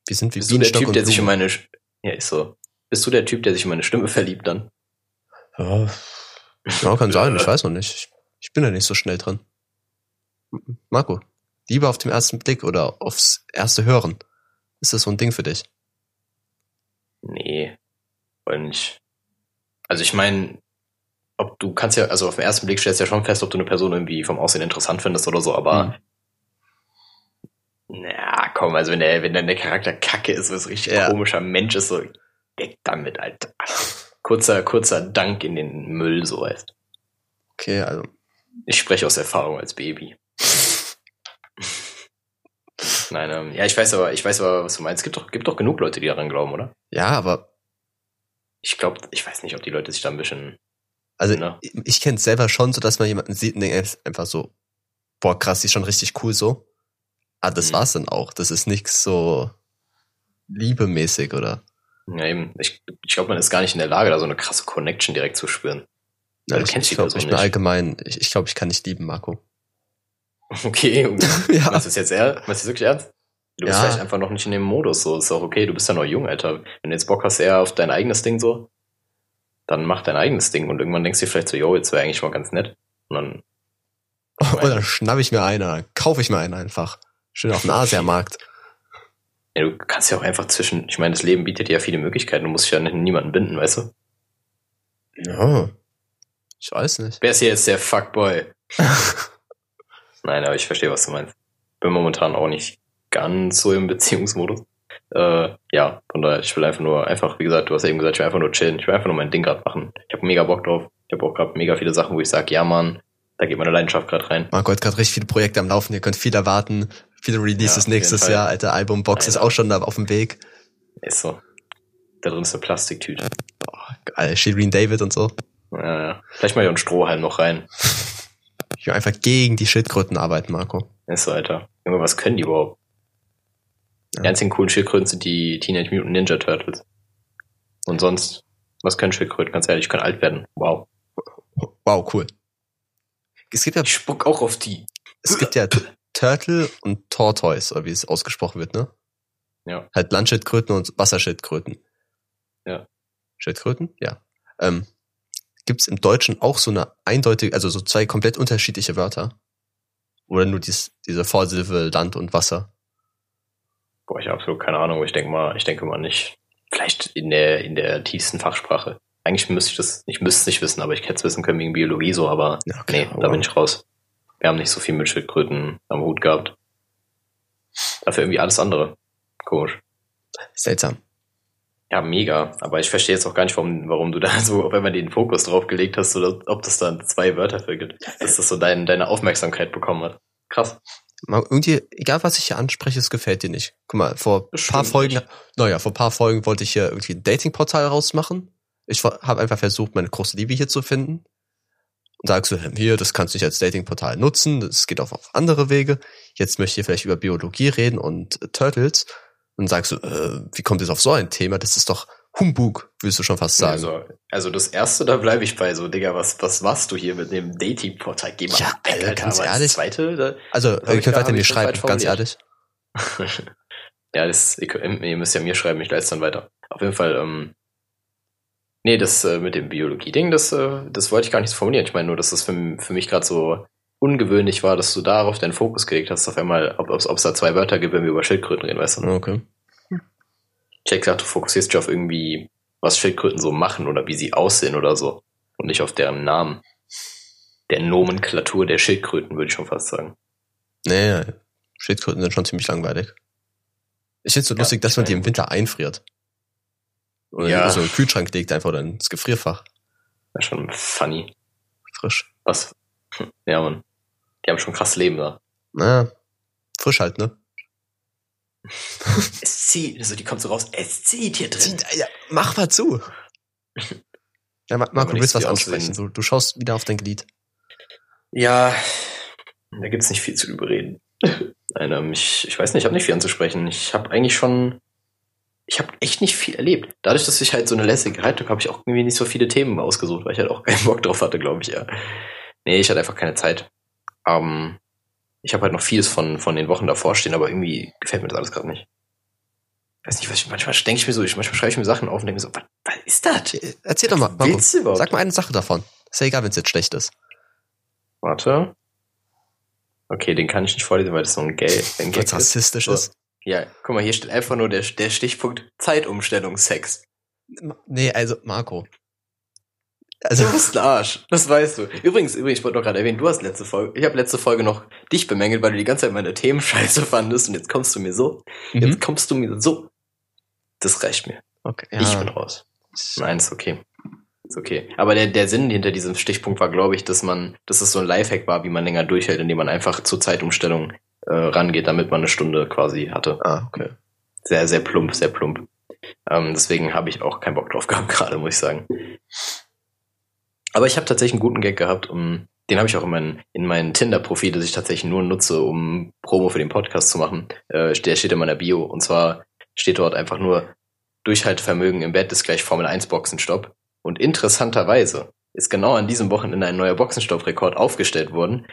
B: Wir sind wie
A: Bist du der Typ, der sich in meine, Sch- ja, ist so. Bist du der Typ, der sich in meine Stimme verliebt dann?
B: Ja, ja kann sein, ich weiß noch nicht. Ich, ich bin da nicht so schnell dran. Marco, Liebe auf den ersten Blick oder aufs erste Hören. Ist das so ein Ding für dich?
A: Nee, voll nicht. Also ich meine, ob du kannst ja, also auf den ersten Blick stellst du ja schon fest, ob du eine Person irgendwie vom Aussehen interessant findest oder so, aber
B: Mhm.
A: na komm, also wenn der, wenn dann der Charakter kacke ist, was richtig
B: Ja.
A: komischer Mensch ist, so weg damit, Alter. Kurzer, kurzer Dank in den Müll, so heißt.
B: Okay, also.
A: Ich spreche aus Erfahrung als Baby. Nein, ähm, ja, ich weiß aber, ich weiß aber, was du meinst. Es gibt doch, gibt doch genug Leute, die daran glauben, oder?
B: Ja, aber
A: Ich glaube, ich weiß nicht, ob die Leute sich da ein bisschen,
B: Also
A: ne?
B: ich, ich kenne es selber schon, so dass man jemanden sieht und denkt einfach so, boah, krass, die ist schon richtig cool so. Ah, das
A: Mhm.
B: war's dann auch. Das ist nix so liebemäßig, oder?
A: Ja, eben. Ich, ich glaube, man ist gar nicht in der Lage, da so eine krasse Connection direkt zu spüren. Ja,
B: ich ich glaube, ich bin
A: nicht.
B: allgemein, ich, ich glaube, ich kann nicht lieben, Marco.
A: Okay, und
B: ja.
A: du es jetzt? Meinst du es wirklich ernst? Du bist
B: Ja.
A: vielleicht einfach noch nicht in dem Modus, so. Ist auch okay, du bist ja noch jung, Alter. Wenn du jetzt Bock hast eher auf dein eigenes Ding, so, dann mach dein eigenes Ding und irgendwann denkst du dir vielleicht so, yo, jetzt wäre eigentlich mal ganz nett. Und dann,
B: Und dann schnapp ich mir einen, dann kaufe ich mir einen einfach. Schön auf dem Asiamarkt.
A: ja, du kannst ja auch einfach zwischen, ich meine, das Leben bietet dir ja viele Möglichkeiten, du musst dich ja nicht niemanden binden, weißt du?
B: Ja. Ich weiß nicht.
A: Wer ist hier jetzt der Fuckboy? Nein, aber ich verstehe, was du meinst. Bin momentan auch nicht ganz so im Beziehungsmodus. Äh, ja, von daher, ich will einfach nur, einfach, wie gesagt, du hast ja eben gesagt, ich will einfach nur chillen. Ich will einfach nur mein Ding gerade machen. Ich habe mega Bock drauf. Ich habe auch gerade mega viele Sachen, wo ich sage, ja, Mann, da geht meine Leidenschaft gerade rein.
B: Marco hat gerade richtig viele Projekte am Laufen. Ihr könnt viel erwarten. Viele
A: Ja,
B: Releases
A: jeden
B: nächstes. Jahr. Alter, Albumbox ist auch schon da auf dem Weg.
A: Ist so. Da drin ist eine Plastiktüte.
B: Geil, Shirin David und so.
A: Ja, ja. Vielleicht mal hier ein Strohhalm noch rein.
B: Ich will einfach gegen die Schildkröten arbeiten, Marco.
A: Ist so, Alter. Junge, was können die überhaupt? Die
B: Ja.
A: einzigen coolen Schildkröten sind die Teenage Mutant Ninja Turtles. Und sonst, was können Schildkröten? Ganz ehrlich, die können alt werden. Wow.
B: Wow, cool. es gibt ja,
A: Ich spuck auch auf die.
B: es gibt ja Turtle und Tortoise, oder wie es ausgesprochen wird, ne?
A: Ja.
B: Halt Landschildkröten und Wasserschildkröten.
A: Ja.
B: Schildkröten? Ja. Ähm, gibt's im Deutschen auch so eine eindeutige, also so zwei komplett unterschiedliche Wörter? Oder nur dies, diese Vorsilbe Land und Wasser?
A: Boah, ich habe absolut keine Ahnung. Ich denke mal, ich denke mal nicht. Vielleicht in der, in der tiefsten Fachsprache. Eigentlich müsste ich das, ich müsste es nicht wissen, aber ich hätte es wissen können wegen Biologie so, aber
B: Ja,
A: nee, da
B: aber-
A: bin ich raus. Wir haben nicht so viel mit Schildkröten am Hut gehabt. Dafür irgendwie alles andere. Komisch.
B: Seltsam.
A: Ja, mega. Aber ich verstehe jetzt auch gar nicht, warum, warum du da so, wenn man den Fokus drauf gelegt hast, oder ob das dann zwei Wörter für gibt, dass das so dein, deine Aufmerksamkeit bekommen hat. Krass.
B: Mal irgendwie, egal was ich hier anspreche, es gefällt dir nicht. Guck mal, vor
A: Das
B: paar Folgen,
A: nicht.
B: naja, vor paar Folgen wollte ich hier irgendwie ein Datingportal rausmachen. Ich habe einfach versucht, meine große Liebe hier zu finden. Und sagst du, hier, das kannst du nicht als Datingportal nutzen, das geht auch auf andere Wege. Jetzt möchte ich hier vielleicht über Biologie reden und Turtles. Und sagst du, äh, wie kommt es auf so ein Thema? Das ist doch Humbug, willst du schon fast sagen.
A: Also, also das erste, da bleibe ich bei so, Digga, was, was machst du hier mit dem Dating-Portal? Geh mal
B: Ja,
A: weg,
B: Alter, ganz ehrlich.
A: Zweite, da,
B: Also, ihr könnt weiter mir schreiben, ganz ehrlich.
A: ja, das, ihr, könnt- ihr müsst ja mir schreiben, ich leite es dann weiter. Auf jeden Fall, ähm, nee, das äh, mit dem Biologie-Ding, das, äh, das wollte ich gar nicht so formulieren. Ich meine nur, dass das für, für mich gerade so ungewöhnlich war, dass du darauf deinen Fokus gelegt hast, auf einmal, ob es da zwei Wörter gibt, wenn wir über Schildkröten reden, weißt du?
B: Okay.
A: Ich hätte gesagt, du fokussierst dich auf irgendwie, was Schildkröten so machen oder wie sie aussehen oder so. Und nicht auf deren Namen. Der Nomenklatur der Schildkröten, würde ich schon fast sagen.
B: Nee, Schildkröten sind schon ziemlich langweilig. Ich find's so
A: Ja,
B: lustig, dass man die im Winter einfriert. Oder
A: Ja.
B: so in den Kühlschrank legt einfach oder ins Gefrierfach.
A: Das ist schon funny.
B: Frisch.
A: Was? Hm, Ja, man. Die haben schon krass Leben da.
B: Naja, frisch halt, ne?
A: Es zieht, also die kommt so raus, es zieht hier drin.
B: Ja, mach mal zu. Ja, Ma- Marco, du willst was ansprechen. Du, du schaust wieder auf dein Glied.
A: Ja, da gibt's nicht viel zu überreden. Nein, ähm, ich, ich weiß nicht, ich habe nicht viel anzusprechen. Ich habe eigentlich schon, ich habe echt nicht viel erlebt. Dadurch, dass ich halt so eine lässige Haltung habe, ich auch irgendwie nicht so viele Themen ausgesucht, weil ich halt auch keinen Bock drauf hatte, glaube ich, ja. Nee, ich hatte einfach keine Zeit. Ähm, ich habe halt noch vieles von, von den Wochen davor stehen, aber irgendwie gefällt mir das alles gerade nicht. Weiß nicht, was ich, manchmal denke ich mir so, ich, manchmal schreibe ich mir Sachen auf und denke mir so, was, was ist das?
B: Äh, Erzähl doch mal,
A: Was
B: Marco.
A: willst du überhaupt?
B: Sag mal eine Sache davon. Ist ja egal, wenn es jetzt schlecht ist.
A: Warte. Okay, den kann ich nicht vorlesen, weil das so ein Geld, ein Gag ist.
B: rassistisch ist.
A: Ja, guck mal, hier steht einfach nur der, der Stichpunkt Zeitumstellung Sex.
B: Nee, also, Marco.
A: Du
B: Also,
A: bist ein Arsch, das weißt du. Übrigens, übrigens, ich wollte noch gerade erwähnen, du hast letzte Folge, ich habe letzte Folge noch dich bemängelt, weil du die ganze Zeit meine Themen scheiße fandest und jetzt kommst du mir so, jetzt
B: mhm.
A: kommst du mir so. Das reicht mir.
B: okay, ja.
A: Ich bin raus. Nein, ist okay. Ist okay. Aber der, der Sinn hinter diesem Stichpunkt war, glaube ich, dass man, dass es so ein Lifehack war, wie man länger durchhält, indem man einfach zur Zeitumstellung äh, rangeht, damit man eine Stunde quasi hatte.
B: Ah, okay.
A: Sehr, sehr plump, sehr plump. Ähm, deswegen habe ich auch keinen Bock drauf gehabt, gerade, muss ich sagen. Aber ich habe tatsächlich einen guten Gag gehabt. Um, den habe ich auch in meinem in meinen Tinder-Profil, das ich tatsächlich nur nutze, um Promo für den Podcast zu machen. Äh, der steht in meiner Bio. Und zwar steht dort einfach nur Durchhaltevermögen im Bett ist gleich Formel 1 Boxenstopp. Und interessanterweise ist genau an diesem Wochenende ein neuer Boxenstopp-Rekord aufgestellt worden.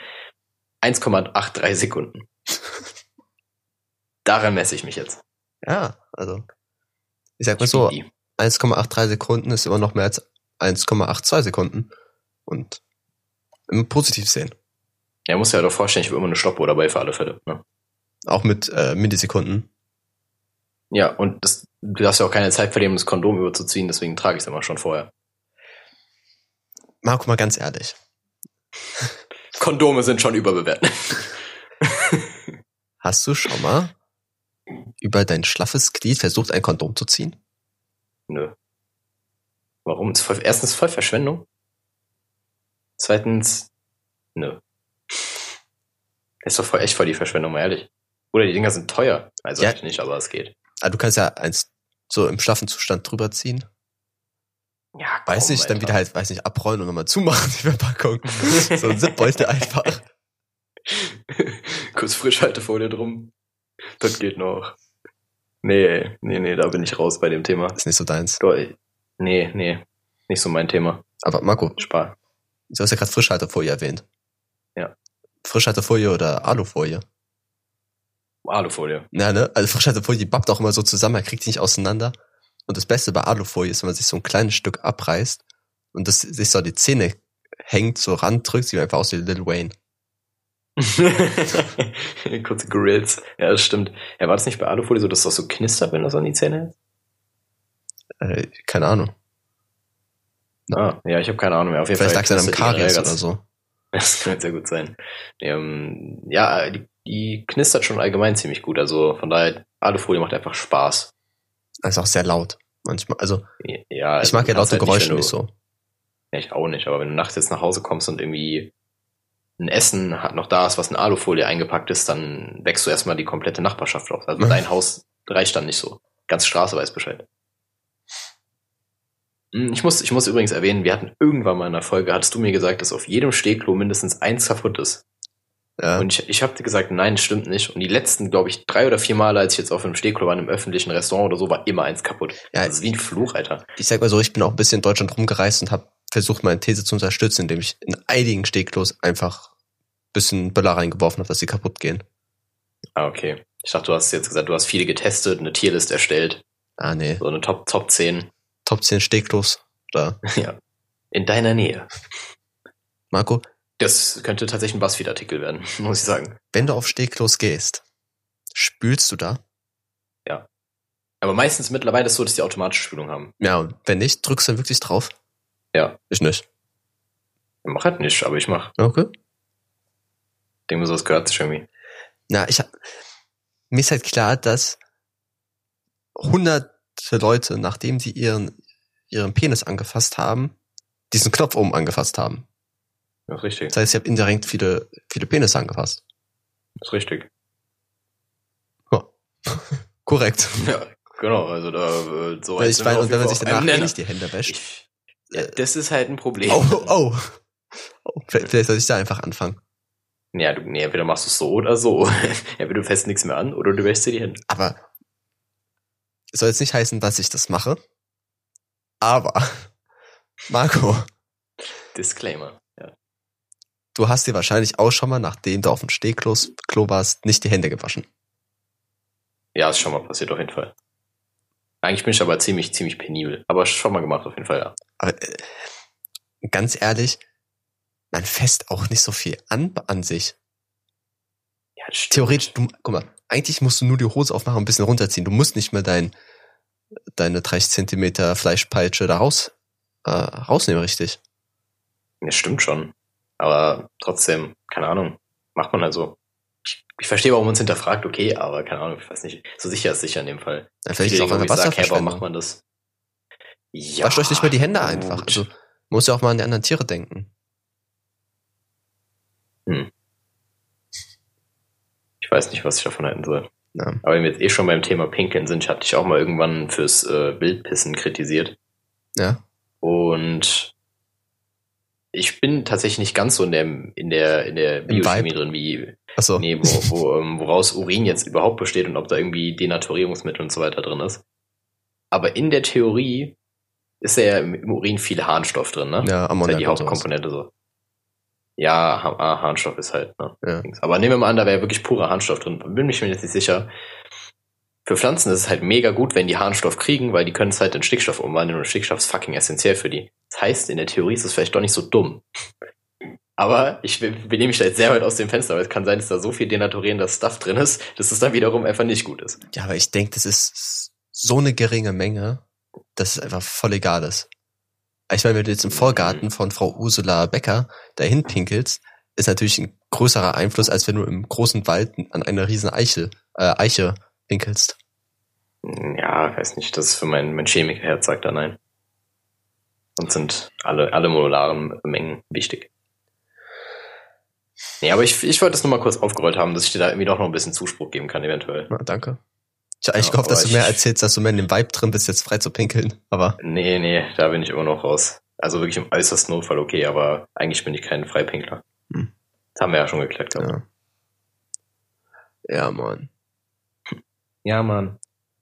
A: 1,83 Sekunden. Daran messe ich mich jetzt.
B: Ja, also. Ich sag mal so,
A: Die.
B: 1,83 Sekunden ist immer noch mehr als 1,82 Sekunden. Und positiv sehen.
A: Ja, muss ja doch vorstellen, ich habe immer eine Stoppuhr dabei für alle Fälle. Ne?
B: Auch mit äh, Millisekunden.
A: Ja, und das, du darfst ja auch keine Zeit verlieren, um das Kondom überzuziehen, deswegen trage ich es immer schon vorher.
B: Marco, mal ganz ehrlich.
A: Kondome sind schon überbewertet.
B: Hast du schon mal über dein schlaffes Glied versucht, ein Kondom zu ziehen?
A: Nö. Warum? Ist voll, erstens voll Verschwendung. Zweitens, nö. Ist doch voll echt voll die Verschwendung, mal ehrlich. Oder die Dinger sind teuer. Also
B: Ja.
A: nicht, aber es geht.
B: Ah, du kannst ja eins so im schlaffen Zustand drüber ziehen.
A: Ja,
B: Weiß
A: komm,
B: nicht, dann
A: Alter.
B: wieder halt, weiß nicht, abrollen und nochmal zumachen, die Verpackung. so ein Zipbeutel einfach.
A: Kurz Frischhaltefolie drum. Das geht noch. Nee, nee, nee, da bin ich raus bei dem Thema.
B: Ist nicht so deins.
A: Doch, Nee, nee, nicht so mein Thema.
B: Aber Marco,
A: Spar.
B: du hast ja gerade Frischhaltefolie erwähnt.
A: Ja.
B: Frischhaltefolie oder Alufolie?
A: Alufolie.
B: Ja, ne? Also Frischhaltefolie, bappt auch immer so zusammen, man kriegt die nicht auseinander. Und das Beste bei Alufolie ist, wenn man sich so ein kleines Stück abreißt und das sich so die Zähne hängt, so drückt, sieht man einfach aus wie Lil Wayne.
A: Kurze Grills. Ja, das stimmt. Ja, war das nicht bei Alufolie so, dass das so knistert, wenn das an die Zähne
B: hält? Äh, keine Ahnung.
A: Ah, ja, ich habe keine Ahnung mehr. Auf jeden
B: Vielleicht lag es an einem Karies oder so.
A: Das könnte sehr gut sein. Ähm, ja, die, die knistert schon allgemein ziemlich gut. Also von daher, Alufolie macht einfach Spaß.
B: ist auch sehr laut. Manchmal, also.
A: Ja, also
B: ich mag ja laute halt Geräusche nicht, nicht so.
A: Ja, ich auch nicht, aber wenn du nachts jetzt nach Hause kommst und irgendwie ein Essen hat noch da ist, was in Alufolie eingepackt ist, dann wächst du erstmal die komplette Nachbarschaft auf. Also dein Haus reicht dann nicht so. Ganz Straße weiß Bescheid. Hm, ich muss, ich muss übrigens erwähnen, wir hatten irgendwann mal in einer Folge, hattest du mir gesagt, dass auf jedem Stehklo mindestens eins kaputt ist. Ja. Und ich, ich habe dir gesagt, nein, stimmt nicht. Und die letzten, glaube ich, drei oder vier Male, als ich jetzt auf einem Stehklo war, in einem öffentlichen Restaurant oder so, war immer eins kaputt. Ja, das ist wie ein Fluch, Alter.
B: Ich sag mal so, ich bin auch ein bisschen in Deutschland rumgereist und habe versucht, meine These zu unterstützen, indem ich in einigen Stehklos einfach ein bisschen Böller reingeworfen habe, dass sie kaputt gehen.
A: Ah, okay. Ich dachte, du hast jetzt gesagt, du hast viele getestet, eine Tierliste erstellt.
B: Ah, nee.
A: So eine Top, Top 10.
B: Top 10 Stehklos. Da.
A: ja. In deiner Nähe.
B: Marco?
A: Das könnte tatsächlich ein Buzzfeed-Artikel werden, muss ich sagen.
B: Wenn du auf Stehklos gehst, spülst du da?
A: Ja. Aber meistens mittlerweile ist es so, dass die automatische Spülung haben.
B: Ja, und wenn nicht, drückst du dann wirklich drauf?
A: Ja.
B: Ich nicht.
A: Ich mach halt nicht, aber ich mach.
B: Okay.
A: Ich denke mir so, das gehört sich irgendwie.
B: Na, ich hab, mir ist halt klar, dass hunderte Leute, nachdem sie ihren, ihren Penis angefasst haben, diesen Knopf oben angefasst haben.
A: Das ist richtig.
B: Das heißt, ich habe indirekt viele, viele Penisse angefasst.
A: Das ist richtig.
B: Ja. Korrekt.
A: Ja, genau. Also da äh, so
B: Weil ich meine, und wenn man sich danach eh nicht die Hände wäscht. Ich,
A: ja, das ist halt ein Problem.
B: Oh, oh. oh vielleicht, vielleicht soll ich da einfach anfangen.
A: Ja, du, nee, entweder machst du es so oder so. entweder du fässt nichts mehr an oder du wäschst dir die Hände.
B: Aber soll jetzt nicht heißen, dass ich das mache. Aber, Marco.
A: Disclaimer, ja.
B: Du hast dir wahrscheinlich auch schon mal, nachdem du auf dem Stehklo Klo warst, nicht die Hände gewaschen.
A: Ja, ist schon mal passiert auf jeden Fall. Eigentlich bin ich aber ziemlich, ziemlich penibel. Aber schon mal gemacht auf jeden Fall, ja.
B: Aber äh, ganz ehrlich, man fässt auch nicht so viel an an sich.
A: Ja.
B: Theoretisch, du, guck mal, eigentlich musst du nur die Hose aufmachen und ein bisschen runterziehen. Du musst nicht mehr dein, deine 30 Zentimeter Fleischpeitsche da raus, äh, rausnehmen, richtig.
A: Das stimmt schon. Aber trotzdem, keine Ahnung, macht man also. Ich, ich verstehe, warum man es hinterfragt, okay, aber keine Ahnung, ich weiß nicht. So sicher ist sicher in dem Fall.
B: Ja, vielleicht ist auch eine Wasserverschwendung.
A: Warum macht man das?
B: Ja, Wascht euch nicht mal die Hände gut. einfach. Also, muss ja auch mal an die anderen Tiere denken.
A: Hm. Ich weiß nicht, was ich davon halten soll.
B: Ja.
A: Aber wenn wir jetzt eh schon beim Thema Pinkeln sind, ich hatte dich auch mal irgendwann fürs äh, Wildpissen kritisiert.
B: Ja.
A: Und ich bin tatsächlich nicht ganz so in der, in der, in der Biochemie drin, wie,
B: Ach so.
A: nee, wo, wo, ähm, woraus Urin jetzt überhaupt besteht und ob da irgendwie Denaturierungsmittel und so weiter drin ist. Aber in der Theorie ist ja im Urin viel Harnstoff drin, ne?
B: Ja,
A: Ammoniak. Das ist ja die Hauptkomponente so. Ja, ha ah, Harnstoff ist halt, ne?
B: Ja.
A: Aber nehmen wir mal an, da wäre wirklich purer Harnstoff drin. Bin mich mir jetzt nicht sicher. Für Pflanzen ist es halt mega gut, wenn die Harnstoff kriegen, weil die können es halt in Stickstoff umwandeln und Stickstoff ist fucking essentiell für die. Das heißt, in der Theorie ist es vielleicht doch nicht so dumm. Aber ich benehme mich da jetzt sehr weit aus dem Fenster, weil es kann sein, dass da so viel denaturierender Stuff drin ist, dass es dann wiederum einfach nicht gut ist.
B: Ja, aber ich denke, das ist so eine geringe Menge, dass es einfach voll egal ist. Ich meine, wenn du jetzt im Vorgarten mhm. von Frau Ursula Becker dahin pinkelst, ist natürlich ein größerer Einfluss, als wenn du im großen Wald an einer riesen Eiche, äh, Eiche pinkelst.
A: Ja, weiß nicht, das ist für mein, mein Chemikerherz sagt da nein. Und sind alle, alle molaren Mengen wichtig. Nee, aber ich, ich wollte das nur mal kurz aufgerollt haben, dass ich dir da irgendwie doch noch ein bisschen Zuspruch geben kann, eventuell.
B: Na, danke. Ich ja, gehofft, dass du mehr erzählst, dass du mehr in dem Vibe drin bist, jetzt frei zu pinkeln, aber.
A: Nee, nee, da bin ich immer noch raus. Also wirklich im äußersten Notfall okay, aber eigentlich bin ich kein Freipinkler. Hm. Das haben wir ja schon geklärt, glaube
B: ich. Ja. ja, Mann.
A: Ja, Mann.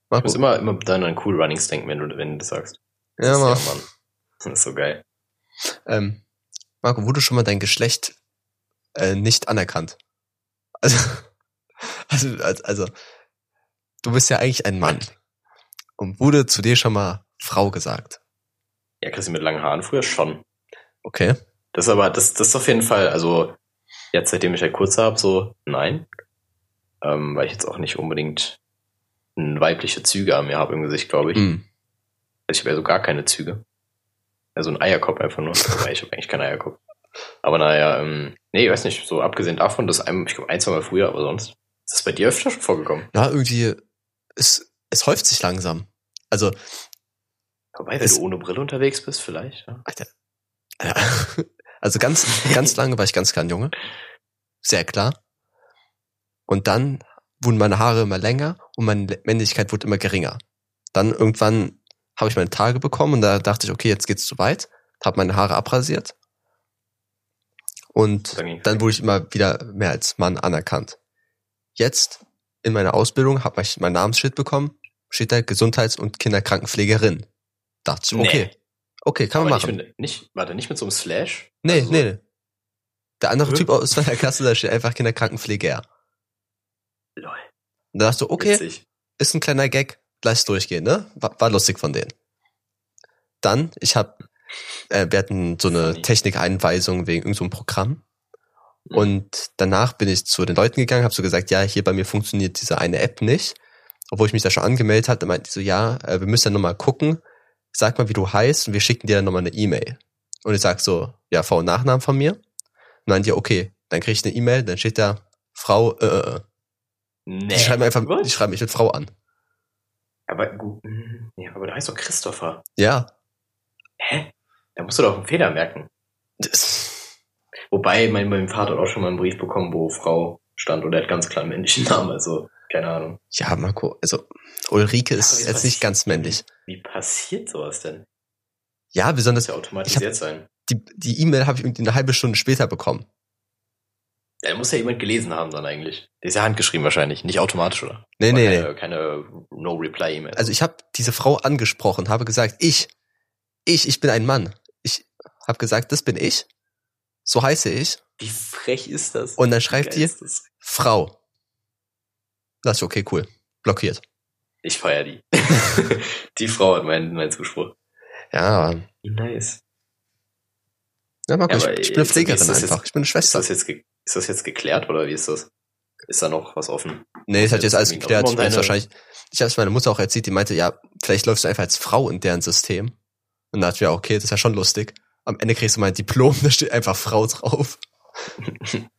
A: Marco. Du musst immer, immer dann an Cool Runnings denken, wenn du, wenn du das sagst.
B: Das ja, Mann.
A: Ja, Mann. Das ist so geil.
B: Ähm, Marco, du schon mal dein Geschlecht äh, nicht anerkannt. Also, also, also, du bist ja eigentlich ein Mann. Und wurde zu dir schon mal Frau gesagt?
A: Ja, Chrissy mit langen Haaren früher schon.
B: Okay.
A: Das ist aber, das, das ist auf jeden Fall, also jetzt seitdem ich halt kurze habe, so nein. Ähm, weil ich jetzt auch nicht unbedingt weibliche Züge an mir habe im Gesicht, glaube ich.
B: Mm.
A: Also ich habe ja so gar keine Züge. Also ein Eierkopf einfach nur. Ich habe eigentlich keinen Eierkopf. Aber naja, ähm, nee, ich weiß nicht, so abgesehen davon, dass einem, ich glaube, ein, zwei Mal früher, aber sonst. Ist das bei dir öfter schon vorgekommen?
B: Ja, irgendwie, es, es häuft sich langsam. Also,
A: Wobei, wenn
B: Es-
A: du ohne Brille unterwegs bist, vielleicht. Ja.
B: Alter. Also ganz, ganz lange war ich ganz klein Junge. Sehr klar. Und dann wurden meine Haare immer länger und meine Männlichkeit wurde immer geringer. Dann irgendwann habe ich meine Tage bekommen und da dachte ich, okay, jetzt geht's zu weit. Habe meine Haare abrasiert. Und
A: Dann
B: dann wurde ich immer wieder mehr als Mann anerkannt. Jetzt in meiner Ausbildung habe ich mein Namensschild bekommen. Steht da Gesundheits- und Kinderkrankenpflegerin. Dachte ich,
A: Nee.
B: okay. Okay, kann man
A: Aber
B: machen.
A: nicht, mit, nicht, warte, nicht mit so einem Slash?
B: Nee,
A: Also,
B: nee, nee. Der andere? Typ aus meiner Klasse, da steht einfach Kinderkrankenpfleger.
A: Lol,
B: Und da dachte ich, okay,
A: witzig.
B: ist ein kleiner Gag, lass durchgehen, ne? War, war lustig von denen. Dann, ich hab, äh, wir hatten so eine. Technikeinweisung wegen irgendeinem so Programm.
A: Mhm.
B: Und danach bin ich zu den Leuten gegangen, habe so gesagt, ja, hier bei mir funktioniert diese eine App nicht. Obwohl ich mich da schon angemeldet hatte, meinten die so, ja, äh, wir müssen ja nochmal gucken. Sag mal, wie du heißt und wir schicken dir dann nochmal eine E-Mail. Und ich sag so, ja, Vor- und Nachnamen von mir. Und dann die, okay, dann krieg ich eine E-Mail, dann steht da Frau, äh, äh, äh.
A: Nee.
B: Die schreiben einfach,
A: Was?
B: die schreiben mich mit Frau an.
A: Aber gut, hm, ja, aber da heißt doch Christopher.
B: Ja.
A: Hä? Da musst du doch einen Fehler merken.
B: Das,
A: Wobei, mein, mein Vater hat auch schon mal einen Brief bekommen, wo Frau stand und er hat ganz klar einen männlichen Namen, also keine Ahnung.
B: ja, Marco, also Ulrike
A: aber
B: ist jetzt nicht ganz männlich.
A: Wie passiert sowas denn?
B: Ja,
A: Das
B: besonders
A: muss ja automatisiert sein.
B: die die E-Mail habe ich irgendwie eine halbe Stunde später bekommen.
A: Ja, muss ja jemand gelesen haben dann eigentlich. Die ist ja handgeschrieben wahrscheinlich, nicht automatisch, oder?
B: Nee,
A: Aber
B: nee,
A: keine,
B: nee.
A: keine No-Reply-E-Mail.
B: Also ich habe diese Frau angesprochen, habe gesagt, ich, ich, ich bin ein Mann. Ich habe gesagt, das bin ich. So heiße ich.
A: Wie frech ist das?
B: Und dann schreibt die
A: ist?
B: Frau. Das ist okay, cool. Blockiert.
A: Ich feier die. die Frau hat meinen mein Zuspruch.
B: Ja, aber-
A: Nice.
B: ja Marco,
A: Ja,
B: ich, ich bin eine Pflegerin
A: ist
B: einfach.
A: jetzt-
B: ich bin eine
A: Ist
B: Schwester.
A: das jetzt, ist das jetzt geklärt oder wie ist das? Ist da noch was offen?
B: Nee, es hat jetzt alles geklärt. Ich
A: deine-
B: wahrscheinlich, ich habe es meiner Mutter auch erzählt, die meinte, ja, vielleicht läufst du einfach als Frau in deren System. Und da dachte ich, ja, okay, das ist ja schon lustig. Am Ende kriegst du mein Diplom, da steht einfach Frau drauf.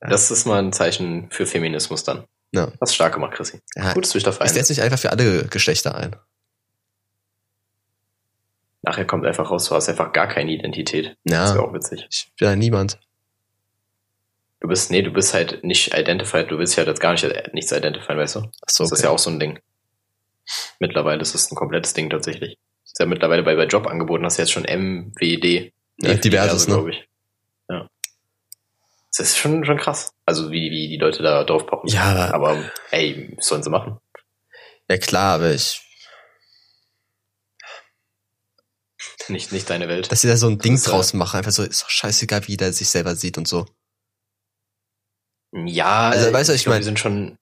A: Das ist mal ein Zeichen für Feminismus dann.
B: Ja.
A: Hast stark gemacht, Chrissy.
B: Ja,
A: Gut, dass du dich dafür
B: ich setze mich einfach für alle Geschlechter ein.
A: Nachher kommt einfach raus, du hast einfach gar keine Identität. Das wäre
B: Ja,
A: auch witzig.
B: ich bin ja niemand.
A: Du bist, nee, du bist halt nicht identified, du willst ja jetzt gar nicht nichts identifieren, weißt du?
B: Ach so,
A: Das ist
B: okay.
A: ja auch so ein Ding. Mittlerweile ist es ein komplettes Ding tatsächlich. Ist ja mittlerweile bei, bei Jobangeboten hast du jetzt schon MWD.
B: Ja, diverses, ne?
A: glaube ich. Ja. Das ist schon, schon krass. Also wie, wie die Leute da drauf pochen.
B: Ja,
A: Aber ey, was sollen sie machen?
B: ja klar, aber ich,
A: Nicht, nicht deine Welt.
B: dass sie da so ein Ding
A: ist, äh,
B: draus machen, einfach so, ist doch scheißegal, wie der sich selber sieht und so.
A: Ja,
B: Also, weißt du, ich
A: glaub,
B: mein-
A: wir sind schon,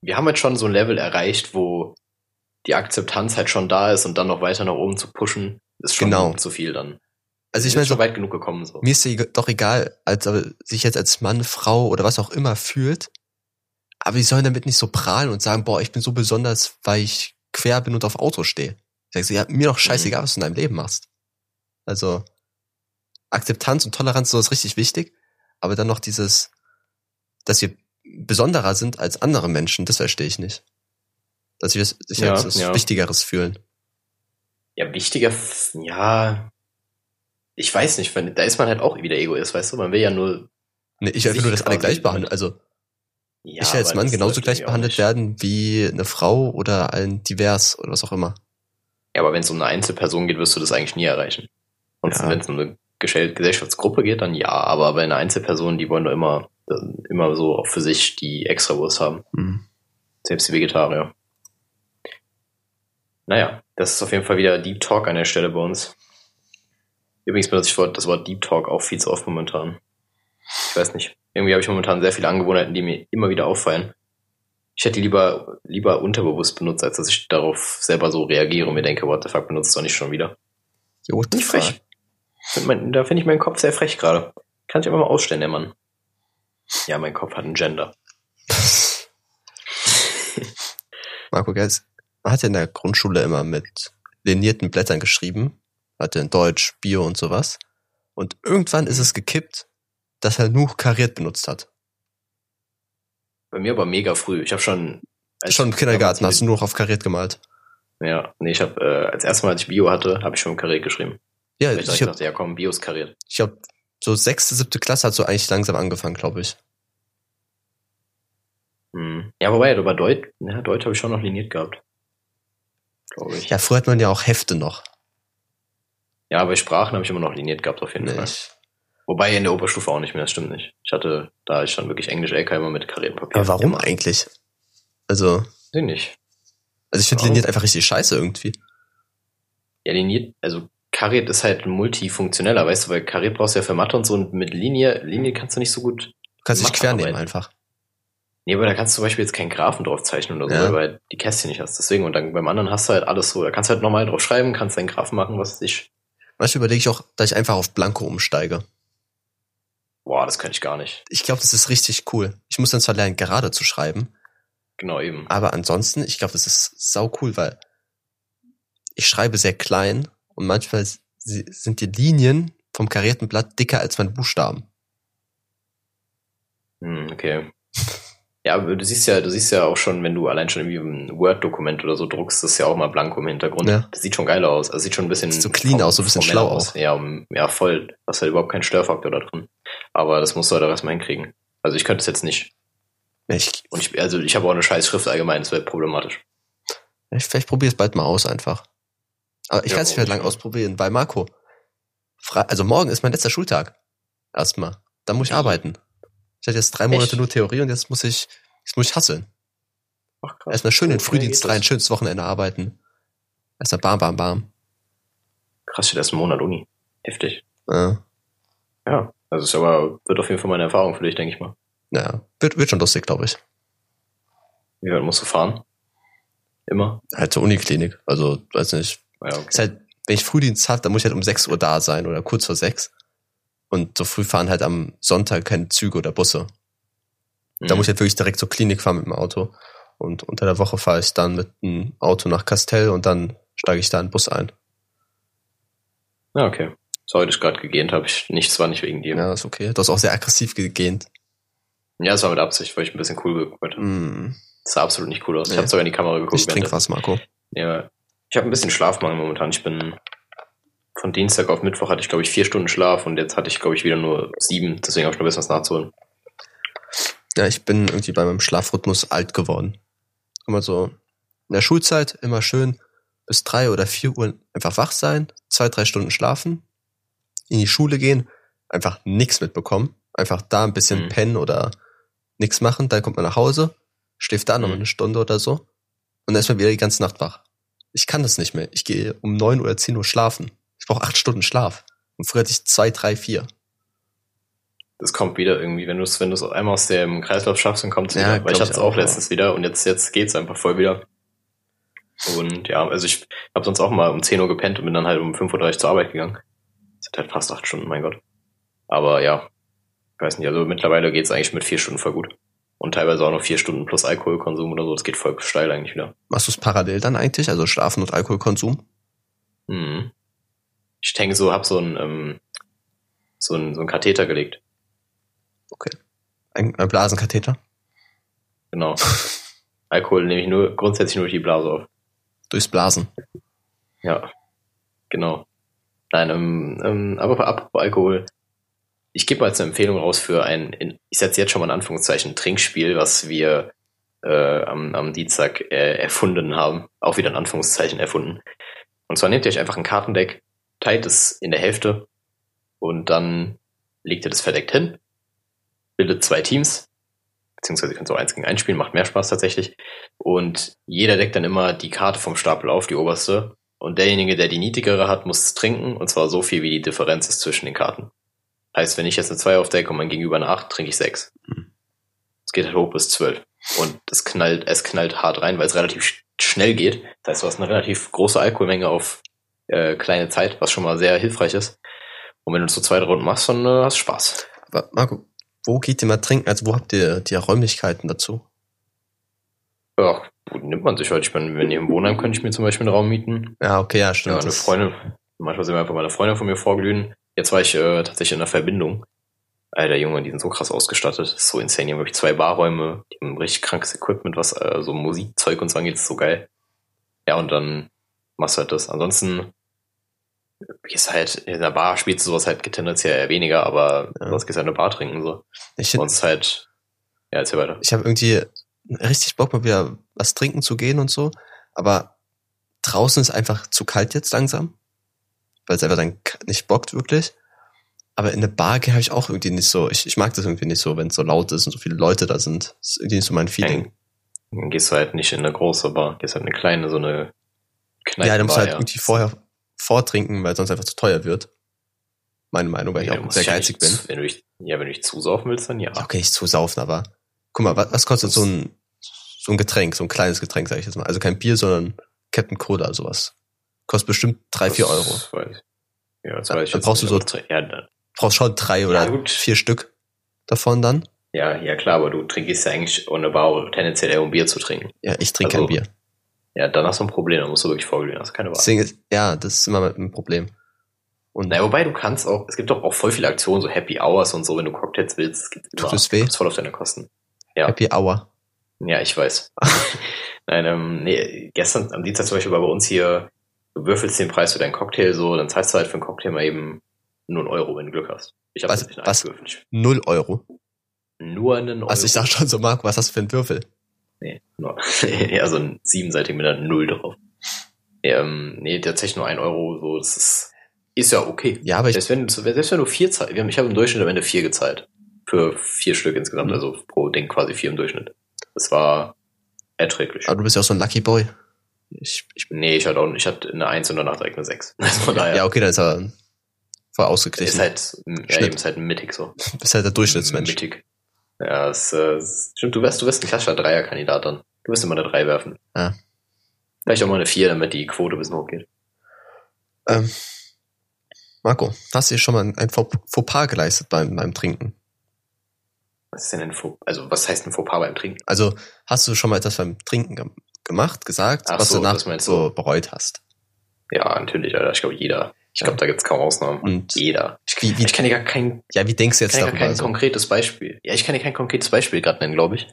A: wir haben jetzt schon so ein Level erreicht, wo die Akzeptanz halt schon da ist und dann noch weiter nach oben zu pushen, ist schon
B: Genau.
A: zu viel dann.
B: Also ich meine, so,
A: schon weit genug gekommen, so.
B: mir ist doch egal, als aber sich jetzt als Mann, Frau oder was auch immer fühlt, aber die sollen damit nicht so prahlen und sagen, boah, ich bin so besonders, weil ich quer bin und auf Auto stehe. Ich sag so, ja, mir doch scheißegal, was du in deinem Leben machst. Also, Akzeptanz und Toleranz so ist richtig wichtig, aber dann noch dieses, dass wir besonderer sind als andere Menschen, das verstehe ich nicht. Dass wir sich
A: Ja,
B: als
A: ja.
B: Wichtigeres fühlen.
A: Ja, wichtiger, ja, ich weiß nicht, wenn, da ist man halt auch wieder Egoist, weißt du, man will ja nur,
B: Nee, ich will nur, dass alle gleich behandeln. Also,
A: ja,
B: ich will als Mann genauso gleich behandelt werden wie eine Frau oder ein divers oder was auch immer.
A: Ja, aber wenn es um eine Einzelperson geht, wirst du das eigentlich nie erreichen. Und
B: Ja.
A: wenn es um eine Gesell- Gesellschaftsgruppe geht, dann ja, aber bei einer Einzelperson, die wollen doch immer, immer so auch für sich die Extrawurst haben.
B: Hm.
A: Selbst die Vegetarier. Naja, das ist auf jeden Fall wieder Deep Talk an der Stelle bei uns. Übrigens benutze ich das Wort Deep Talk auch viel zu oft momentan. Ich weiß nicht. Irgendwie habe ich momentan sehr viele Angewohnheiten, die mir immer wieder auffallen. Ich hätte die lieber, lieber unterbewusst benutzt, als dass ich darauf selber so reagiere und mir denke, what the fuck, benutzt doch nicht schon wieder.
B: Jo, the
A: Nicht frech. Mein, da finde ich meinen Kopf sehr frech gerade. Kann ich aber mal ausstellen, der Mann. Ja, mein Kopf hat ein Gender.
B: Marco Gels, hat ja in der Grundschule immer mit linierten Blättern geschrieben. Hatte in Deutsch, Bio und sowas. Und irgendwann ist es gekippt, dass er nur kariert benutzt hat.
A: Bei mir aber mega früh. Ich habe schon...
B: Schon im Kindergarten hast du nur noch auf kariert gemalt.
A: Ja, nee, ich habe äh, als erstes Mal, als ich Bio hatte, habe ich schon kariert geschrieben.
B: Ja,
A: Weil ich
B: ich hab,
A: dachte, ja komm, Bio ist kariert.
B: ich hab so sechste, siebte Klasse hat so eigentlich langsam angefangen, glaube ich.
A: Hm. Ja, wobei, aber Deutsch, ja, Deutsch habe ich schon noch liniert gehabt. Glaube ich.
B: Ja, früher hat man ja auch Hefte noch.
A: Ja, aber Sprachen habe ich immer noch liniert gehabt, auf jeden
B: Nee,
A: Fall. Wobei in der Oberstufe auch nicht mehr, das stimmt nicht. Ich hatte, da ich dann wirklich Englisch LK immer mit kariertem Papier.
B: aber warum eigentlich? Also,
A: ich nicht.
B: also ich finde liniert einfach richtig scheiße irgendwie.
A: Ja, liniert, also kariert ist halt multifunktioneller, weißt du, weil kariert brauchst du ja für Mathe und so und mit Linie, Linie kannst du nicht so gut.
B: Du kannst dich quer nehmen einfach.
A: Nee, aber da kannst du zum Beispiel jetzt keinen Graphen drauf zeichnen oder so,
B: Ja.
A: weil du die Kästchen nicht hast. Deswegen, und dann beim anderen hast du halt alles so, da kannst du halt normal drauf schreiben, kannst deinen Graphen machen, was ich.
B: Manchmal überlege ich auch, dass ich einfach auf Blanko umsteige.
A: Boah, das könnte ich gar nicht.
B: Ich glaube, das ist richtig cool. Ich muss dann zwar lernen, gerade zu schreiben,
A: Genau eben.
B: aber ansonsten, ich glaube, das ist sau cool, weil ich schreibe sehr klein und manchmal sind die Linien vom karierten Blatt dicker als meine Buchstaben.
A: Hm, okay. Ja, aber du siehst ja, du siehst ja auch schon, wenn du allein schon irgendwie ein Word-Dokument oder so druckst, das ist ja auch mal blanko im Hintergrund.
B: Ja.
A: Das sieht schon geil aus. Also sieht schon ein bisschen
B: Sieht so clean aus, so ein bisschen schlau
A: aus.
B: auch.
A: Ja, ja, voll. Du hast halt überhaupt keinen Störfaktor da drin. Aber das musst du halt auch erstmal hinkriegen. Also ich könnte es jetzt nicht.
B: Ich,
A: Und ich, also ich habe auch eine scheiß Schrift allgemein, das wäre problematisch.
B: ich vielleicht probiere es bald mal aus einfach. Aber ich
A: Ja,
B: kann es nicht mehr lang ausprobieren, weil Marco, Fre also morgen ist mein letzter Schultag. Erstmal. Dann muss ich arbeiten. Ich hatte jetzt drei Monate
A: Echt?
B: nur Theorie und jetzt muss ich, jetzt muss ich hasseln.
A: Ach, krass.
B: Erstmal schön in den Frühdienst rein,
A: das.
B: schönes Wochenende arbeiten. Erstmal bam, bam, bam.
A: Krass, erst einen Monat Uni. Heftig.
B: Ja,
A: Ja. Also ist aber, wird auf jeden Fall meine Erfahrung für dich, denke ich mal.
B: ja. Wird, wird schon lustig, glaube ich.
A: Wie weit musst du fahren? Immer?
B: Halt zur Uniklinik. Also, weiß nicht.
A: Ja, okay.
B: Ist halt, wenn ich Frühdienst habe, dann muss ich halt um 6 Uhr da sein oder kurz vor 6. Und so früh fahren halt am Sonntag keine Züge oder Busse. Da
A: Mhm.
B: muss ich halt wirklich direkt zur Klinik fahren mit dem Auto. Und unter der Woche fahre ich dann mit dem Auto nach Castell und dann steige ich da in den Bus ein.
A: Ja, okay. Sorry, dass ich gerade gegähnt habe. Ich, nichts war nicht wegen dir. Ja.
B: Ja, ist okay. Du hast auch sehr aggressiv gegähnt.
A: das war mit Absicht, weil ich ein bisschen cool geguckt habe.
B: Mm,
A: Das sah absolut nicht cool aus. Ich
B: Nee.
A: habe sogar in die Kamera geguckt.
B: ich trinke was, Marco.
A: Ja. Ich habe ein bisschen Schlafmangel momentan. Ich bin von Dienstag auf Mittwoch hatte ich, glaube ich, vier Stunden Schlaf und jetzt hatte ich, glaube ich, wieder nur sieben. Deswegen habe ich noch ein bisschen was nachzuholen.
B: Ja, ich bin irgendwie bei meinem Schlafrhythmus alt geworden. Immer so in der Schulzeit immer schön bis drei oder vier Uhr einfach wach sein, zwei, drei Stunden schlafen, in die Schule gehen, einfach nichts mitbekommen, einfach da ein bisschen
A: Mhm.
B: pennen oder nichts machen, dann kommt man nach Hause, schläft da noch
A: Mhm.
B: eine Stunde oder so und dann ist man wieder die ganze Nacht wach. Ich kann das nicht mehr. Ich gehe um neun oder zehn Uhr schlafen. Ich brauche acht Stunden Schlaf. Und früher hatte ich zwei, drei, vier.
A: Das kommt wieder irgendwie, wenn du es wenn du es einmal aus dem Kreislauf schaffst, dann kommt es
B: Ja,
A: wieder. Weil
B: glaub
A: ich hatte es auch
B: auch,
A: letztens wieder und jetzt, jetzt geht's einfach voll wieder. Und ja, also ich habe sonst auch mal um 10 Uhr gepennt und bin dann halt um 5.30 Uhr zur Arbeit gegangen. Das hat halt fast acht Stunden, mein Gott. Aber ja, ich weiß nicht, also mittlerweile geht's eigentlich mit vier Stunden voll gut. Und teilweise auch noch vier Stunden plus Alkoholkonsum oder so. Das geht voll steil eigentlich wieder.
B: Machst du es parallel dann eigentlich, also Schlafen und Alkoholkonsum?
A: Mhm. Ich denke so, hab so ein, ähm, so ein, so ein Katheter gelegt.
B: Ein, ein Blasenkatheter?
A: Genau. Alkohol nehme ich nur grundsätzlich nur durch die Blase auf.
B: Durchs Blasen.
A: Ja, genau. Nein, ähm, ähm, aber apropos Alkohol. Ich gebe mal jetzt eine Empfehlung raus für ein, in, ich setze jetzt schon mal in Anführungszeichen, Trinkspiel, was wir äh, am, am Dienstag äh, erfunden haben. Auch wieder in Anführungszeichen erfunden. Und zwar nehmt ihr euch einfach ein Kartendeck, teilt es in der Hälfte und dann legt ihr das verdeckt hin, bildet zwei Teams, beziehungsweise ihr könnt so eins gegen eins spielen, macht mehr Spaß tatsächlich. Und jeder deckt dann immer die Karte vom Stapel auf, die oberste. Und derjenige, der die niedrigere hat, muss es trinken, und zwar so viel, wie die Differenz ist zwischen den Karten. Heißt, wenn ich jetzt eine 2 aufdecke und mein Gegenüber eine 8, trinke ich 6.
B: Hm.
A: Es geht halt hoch bis 12. Und es knallt, es knallt hart rein, weil es relativ sch- schnell geht. Das heißt, du hast eine relativ große Alkoholmenge auf äh, kleine Zeit, was schon mal sehr hilfreich ist. Und wenn du so zwei Runden machst, dann äh, hast du Spaß.
B: Aber Marco, wo geht ihr mal trinken? Also wo habt ihr die Räumlichkeiten dazu?
A: Ja, wo nimmt man sich halt? Ich meine, wenn ihr im Wohnheim könnte ich mir zum Beispiel einen Raum mieten.
B: Ja, okay, ja,
A: Ja,
B: stimmt.
A: eine
B: das-
A: Freundin. Manchmal sind wir einfach mal eine Freundin von mir vorglühen. Jetzt war ich äh, tatsächlich in der Verbindung. Alter Junge, die sind so krass ausgestattet. Das ist so insane. Die haben wirklich zwei Barräume, die haben richtig krankes Equipment, was äh, so Musikzeug und so angeht, ist so geil. Ja, und dann machst du halt das. Ansonsten gehst halt in der Bar, spielst du sowas halt tendenziell eher weniger, aber
B: Ja.
A: sonst gehst halt in eine Bar trinken so.
B: ich
A: Sonst halt, ja, erzähl weiter.
B: ich habe irgendwie richtig Bock mal wieder was trinken zu gehen und so, aber draußen ist einfach zu kalt jetzt langsam, weil es einfach dann nicht bockt wirklich. Aber in eine Bar habe ich auch irgendwie nicht so, ich, ich mag das irgendwie nicht so, wenn es so laut ist und so viele Leute da sind. Das ist irgendwie nicht so mein Feeling.
A: Dann gehst du halt nicht in eine große Bar, gehst halt in eine kleine, so eine Kneipe.
B: ja, dann musst du halt irgendwie vorher vortrinken, weil sonst einfach zu teuer wird. Meine Meinung, weil ich
A: Ja,
B: auch sehr
A: ja
B: geizig
A: nicht
B: bin.
A: Wenn du dich, ja, wenn du dich zusaufen willst, dann ja.
B: Ja, okay, nicht zu saufen, aber guck mal, was, was kostet so ein, so ein Getränk, so ein kleines Getränk, sag ich jetzt mal. Also kein Bier, sondern Captain Cola oder sowas. Kostet bestimmt drei, vier Euro.
A: weiß ich. Ja, das
B: Ja,
A: weiß ich
B: dann brauchst
A: nicht,
B: du
A: das- Ja, dann-
B: Brauchst schon drei oder
A: gut.
B: vier Stück davon dann.
A: ja, ja, klar, aber du trinkst ja eigentlich ohne Bar tendenziell eher um Bier zu trinken.
B: Ja, ich trinke
A: Also,
B: kein Bier.
A: Ja, dann hast du ein Problem, dann musst du wirklich vorglühen, hast keine Wahl.
B: Deswegen ist, ja, das ist immer ein Problem. Und
A: Naja, wobei du kannst auch, es gibt doch auch voll viele Aktionen, so Happy Hours und so, wenn du Cocktails willst, es gibt
B: Tut
A: immer,
B: es weh?
A: voll auf deine Kosten. ja.
B: Happy Hour.
A: Ja, ich weiß. Nein, ähm, nee, gestern am Dienstag zum Beispiel war bei uns hier, du würfelst den Preis für deinen Cocktail so, dann zahlst du halt für einen Cocktail mal eben nur einen Euro, wenn du Glück hast. Ich habe
B: Was-
A: nicht
B: was? Null Euro.
A: Nur einen Euro.
B: Also ich dachte schon so, Marco, was hast du für einen Würfel?
A: Nee, nur, ja, so ein siebenseitig mit einer Null drauf. Ja, ähm, nee, tatsächlich nur ein Euro, so, das ist, ist ja okay.
B: Ja, aber ich,
A: Selbst wenn, selbst wenn du vier zahlst, ich habe im Durchschnitt am Ende vier gezahlt. Für vier Stück insgesamt,
B: Mhm.
A: also pro Ding quasi vier im Durchschnitt. Das war erträglich.
B: aber du bist ja auch so ein Lucky Boy. Ich, ich,
A: Nee, ich hatte auch, ich hatte eine Eins und danach direkt eine Sechs. Also von daher.
B: ja, okay, dann ist er voll
A: ist
B: ausgeglichen.
A: halt, ja,
B: Schnitt.
A: eben ist halt mittig so.
B: Du bist halt der Durchschnittsmensch.
A: Mittig. Ja, es, äh, stimmt, du wirst, du wirst ein klassischer Dreierkandidat dann. Du wirst immer eine Drei werfen.
B: Ja.
A: Vielleicht auch mal eine Vier, damit die Quote ein bisschen hochgeht.
B: Ähm, Marco, hast du dir schon mal ein, ein Faux Fauxpas geleistet beim, beim Trinken?
A: Was ist denn ein Faux, also was heißt ein Fauxpas beim Trinken?
B: Also hast du schon mal etwas beim Trinken ge gemacht, gesagt,
A: Ach
B: was
A: so,
B: du danach so bereut hast?
A: Ja, natürlich, Alter. Ich glaube, jeder. Ich glaube, da gibt's kaum Ausnahmen.
B: Und
A: Jeder. Ich,
B: wie, wie,
A: ich kann dir gar kein,
B: ja, wie denkst du jetzt darüber?
A: kein
B: Also,
A: konkretes Beispiel. Ja, ich kann dir kein konkretes Beispiel gerade nennen, glaube ich.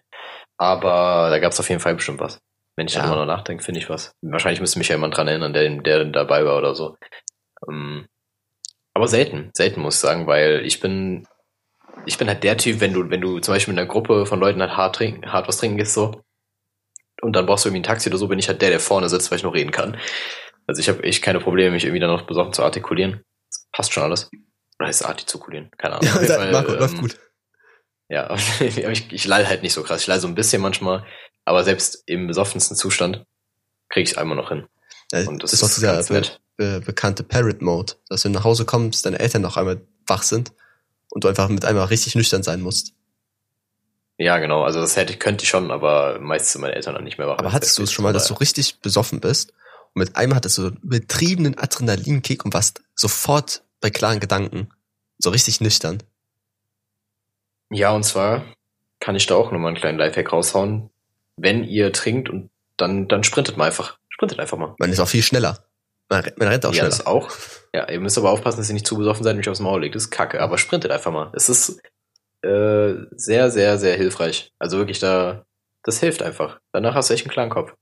A: Aber da gab's auf jeden Fall bestimmt was. Wenn ich
B: Ja.
A: darüber noch nachdenke, finde ich was. Wahrscheinlich müsste mich ja jemand dran erinnern, der, der dabei war oder so. Ähm, aber selten, selten muss ich sagen, weil ich bin, ich bin halt der Typ, wenn du, wenn du zum Beispiel mit einer Gruppe von Leuten halt hart trinken, hart was trinken gehst so, und dann brauchst du irgendwie ein Taxi oder so, bin ich halt der, der vorne sitzt, weil ich noch reden kann. Also ich habe echt keine Probleme, mich irgendwie dann noch besoffen zu artikulieren. Das passt schon alles. Oder heißt es artikulieren? Keine Ahnung.
B: ja,
A: Fall,
B: Marco,
A: ähm,
B: läuft gut.
A: ja, ich, ich lall halt nicht so krass. Ich lall so ein bisschen manchmal, aber selbst im besoffensten Zustand kriege ich es einmal noch hin.
B: Ja,
A: Und das,
B: das ist doch dieser be be bekannte Parrot-Mode, dass du nach Hause kommst, deine Eltern noch einmal wach sind und du einfach mit einmal richtig nüchtern sein musst.
A: Ja, genau. Also das hätte ich, könnte ich schon, aber meistens sind meine Eltern dann nicht mehr wach.
B: Aber hattest du es schon mal, dass du richtig besoffen bist und mit einmal hattest du so einen übertriebenen Adrenalinkick und warst sofort bei klaren Gedanken, so richtig nüchtern?
A: Ja, und zwar kann ich da auch nochmal einen kleinen Lifehack raushauen. Wenn ihr trinkt und dann, dann sprintet mal einfach. Sprintet einfach mal.
B: Man ist auch viel schneller. Man, rennt- man rennt auch
A: ja,
B: schneller.
A: das auch. Ja, ihr müsst aber aufpassen, dass ihr nicht zu besoffen seid und euch aufs Maul legt. Das ist kacke, aber sprintet einfach mal. Es ist äh, sehr, sehr, sehr hilfreich. Also wirklich da, das hilft einfach. Danach hast du echt einen klaren Kopf.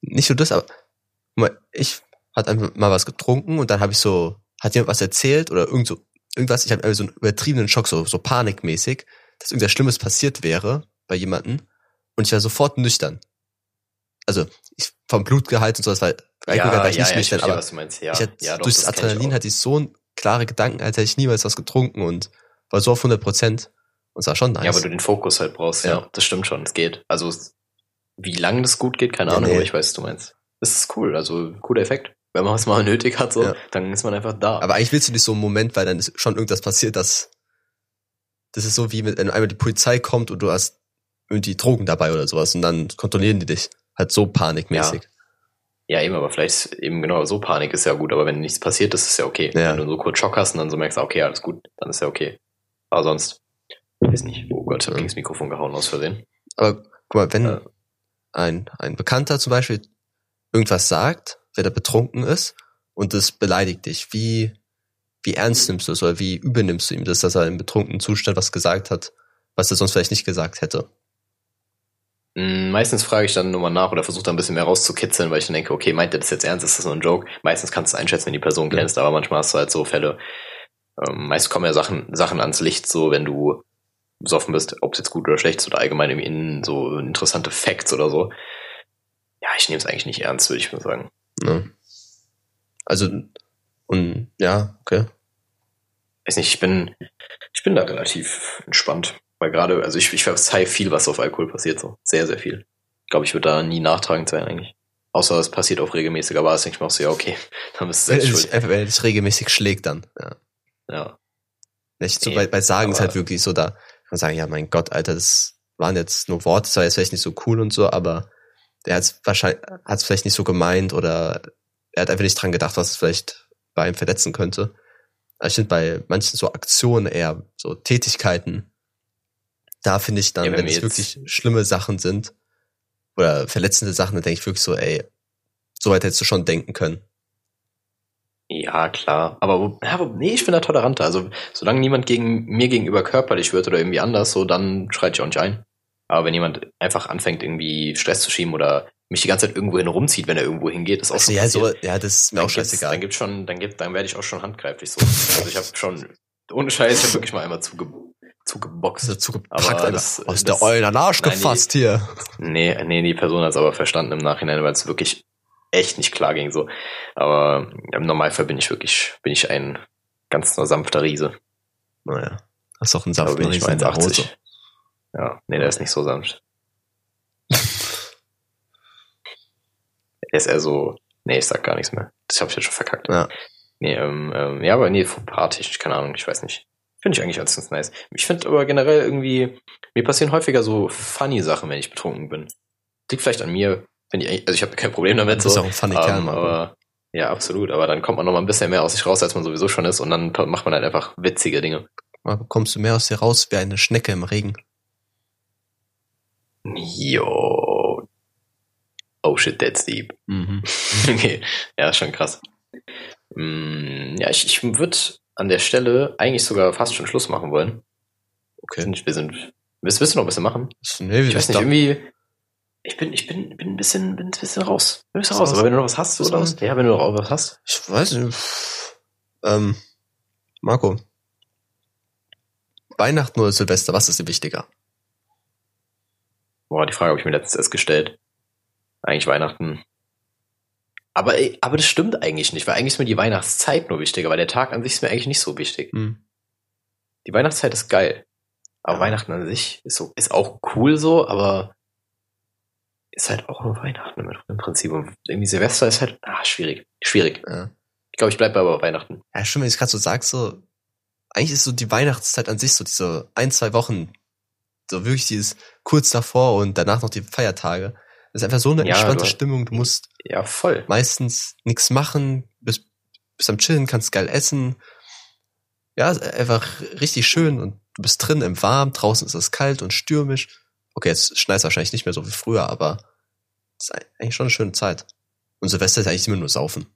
B: Nicht nur das, aber ich hatte einfach mal was getrunken und dann habe ich so, hat jemand was erzählt oder irgend so, irgendwas, ich habe so einen übertriebenen Schock, so, so panikmäßig, dass irgendwas Schlimmes passiert wäre bei jemandem und ich war sofort nüchtern. Also ich, vom Blutgehalt und so, das war, bei Alkohol war ich nicht nüchtern,
A: verstehe,
B: aber
A: was du meinst. Ja,
B: ich hatte,
A: ja, doch,
B: durch das
A: ich
B: Adrenalin hatte ich so klare Gedanken, als hätte ich niemals was getrunken und war so auf 100 Prozent und es war schon nice.
A: Ja, aber du den Fokus halt brauchst, ja.
B: Ja.
A: Das stimmt schon, es geht. Also, wie lange das gut geht, keine
B: Ja,
A: Ahnung,
B: nee.
A: aber ich weiß, was du meinst. Das ist cool, also cooler Effekt. Wenn man es mal nötig hat, so,
B: Ja.
A: dann ist man einfach da.
B: Aber eigentlich willst du nicht so einen Moment, weil dann ist schon irgendwas passiert, dass das ist so wie wenn einmal die Polizei kommt und du hast irgendwie Drogen dabei oder sowas und dann kontrollieren die dich. Halt so panikmäßig.
A: Ja, eben, aber vielleicht ist eben genau so Panik ist ja gut, aber wenn nichts passiert, ist es ja okay.
B: Ja.
A: Wenn du so kurz Schock hast und dann so merkst, okay, alles gut, dann ist ja okay. Aber sonst, weiß nicht. Oh Gott, ich hab
B: Ja.
A: gegen das Mikrofon gehauen aus Versehen.
B: Aber guck mal, wenn
A: Ja.
B: ein, ein Bekannter zum Beispiel irgendwas sagt, wer da betrunken ist und das beleidigt dich, wie, wie ernst nimmst du es oder wie übel nimmst du ihm das, dass er im betrunkenen Zustand was gesagt hat, was er sonst vielleicht nicht gesagt hätte?
A: Mm, Meistens frage ich dann nochmal nach oder versuche da ein bisschen mehr rauszukitzeln, weil ich dann denke, okay, meint er das jetzt ernst, ist das nur ein Joke? Meistens kannst du einschätzen, wenn die Person
B: Ja.
A: kennst, aber manchmal hast du halt so Fälle, ähm, meist kommen ja Sachen, Sachen ans Licht, so wenn du besoffen bist, ob es jetzt gut oder schlecht ist oder allgemein irgendwie in so interessante Facts oder so. Ich nehme es eigentlich nicht ernst, würde ich mal sagen.
B: Ne? Also, und ja, okay.
A: Weiß nicht, ich bin, ich bin da relativ entspannt. Weil gerade, also ich, ich verzeih viel, was auf Alkohol passiert, so. Sehr, sehr viel. Ich glaube, ich würde da nie nachtragend sein, eigentlich. Außer es passiert auf regelmäßiger Basis, denke ich mir auch so, ja, okay, dann bist du
B: Wenn
A: selbst
B: er,
A: schuld.
B: einfach, wenn dich regelmäßig schlägt dann. Ja.
A: Ja.
B: Nicht so
A: Nee,
B: bei, bei Sagen ist
A: aber-
B: halt wirklich so, da kann man sagen, ja, mein Gott, Alter, das waren jetzt nur Worte, das war jetzt vielleicht nicht so cool und so, aber der hat es wahrscheinlich, hat es vielleicht nicht so gemeint oder er hat einfach nicht dran gedacht, was es vielleicht bei ihm verletzen könnte. Aber ich finde bei manchen so Aktionen eher, so Tätigkeiten, da finde ich dann,
A: Ja, wenn
B: wenn es wirklich schlimme Sachen sind oder verletzende Sachen, dann denke ich wirklich so, ey, so weit hättest du schon denken können.
A: Ja, klar. Aber ja, nee, ich bin da toleranter. Also, solange niemand gegen mir gegenüber körperlich wird oder irgendwie anders, so, dann schreit ich auch nicht ein. Aber wenn jemand einfach anfängt, irgendwie Stress zu schieben oder mich die ganze Zeit irgendwo hin rumzieht, wenn er irgendwo hingeht, ist auch
B: Also,
A: schon
B: ja, so, ja, das ist mir
A: dann
B: auch scheißegal.
A: Dann gibt's schon, dann gibt, dann werde ich auch schon handgreiflich so. Also ich habe schon, ohne Scheiß, ich habe wirklich mal einmal zuge, zugeboxt.
B: Also zugepackt,
A: das-
B: aus
A: das-
B: der Eulen Arsch
A: Nein, die-
B: gefasst hier.
A: Nee, nee, die Person hat es aber verstanden im Nachhinein, weil es wirklich echt nicht klar ging so. Aber im Normalfall bin ich wirklich, bin ich ein ganz sanfter Riese.
B: Naja, hast doch einen
A: ich nur
B: in der Hose.
A: 1,80. Ja, nee, der ist nicht so sanft. Der ist eher so, nee, ich sag gar nichts mehr. Das habe ich jetzt schon verkackt.
B: Ja.
A: Nee, ähm, ähm, ja, aber nee, partig, keine Ahnung, ich weiß nicht. Finde ich eigentlich ganz nice. Ich finde aber generell irgendwie, mir passieren häufiger so funny Sachen, wenn ich betrunken bin. Liegt vielleicht an mir, finde ich, also ich habe kein Problem damit.
B: Du bist
A: so,
B: auch ein funny
A: ähm,
B: Kerl, Marco.
A: aber ja, absolut. Aber dann kommt man noch mal ein bisschen mehr aus sich raus, als man sowieso schon ist, und dann macht man halt einfach witzige Dinge.
B: Mal bekommst du mehr aus dir raus wie eine Schnecke im Regen.
A: Jo. Oh shit, that's deep.
B: Mhm.
A: okay, ja, schon krass. Mm, ja, ich, ich würde an der Stelle eigentlich sogar fast schon Schluss machen wollen.
B: Okay.
A: Wir sind, willst, willst du noch ein bisschen machen?
B: Nee,
A: Ich weiß nicht, irgendwie, ich bin, ich bin, bin ein bisschen, bin ein bisschen raus. Bin ein bisschen raus, aber wenn du noch was hast, oder?
B: raus?
A: Ja, wenn du noch was hast.
B: Ich weiß nicht. Ähm, Marco. Weihnachten oder Silvester, was ist dir wichtiger?
A: Boah, die Frage habe ich mir letztens erst gestellt. Eigentlich Weihnachten. Aber, aber das stimmt eigentlich nicht, weil eigentlich ist mir die Weihnachtszeit nur wichtiger, weil der Tag an sich ist mir eigentlich nicht so wichtig.
B: Hm.
A: Die Weihnachtszeit ist geil. Aber
B: Ja.
A: Weihnachten an sich ist so, ist auch cool so, aber ist halt auch nur Weihnachten im, Prinzip. Und irgendwie Silvester ist halt, ah, schwierig. Schwierig.
B: Ja.
A: Ich glaube, ich bleibe aber bei Weihnachten.
B: Ja, stimmt, wenn ich gerade so sag, so, eigentlich ist so die Weihnachtszeit an sich so diese ein, zwei Wochen, so wirklich dieses kurz davor und danach noch die Feiertage. Das ist einfach so eine
A: Ja,
B: entspannte
A: du-
B: Stimmung. Du musst
A: Ja, voll.
B: meistens nichts machen, bist, bist am Chillen, kannst geil essen. Ja, einfach richtig schön und du bist drin im Warm, draußen ist es kalt und stürmisch. Okay, jetzt schneit es wahrscheinlich nicht mehr so wie früher, aber es ist eigentlich schon eine schöne Zeit. Und Silvester ist eigentlich immer nur Saufen.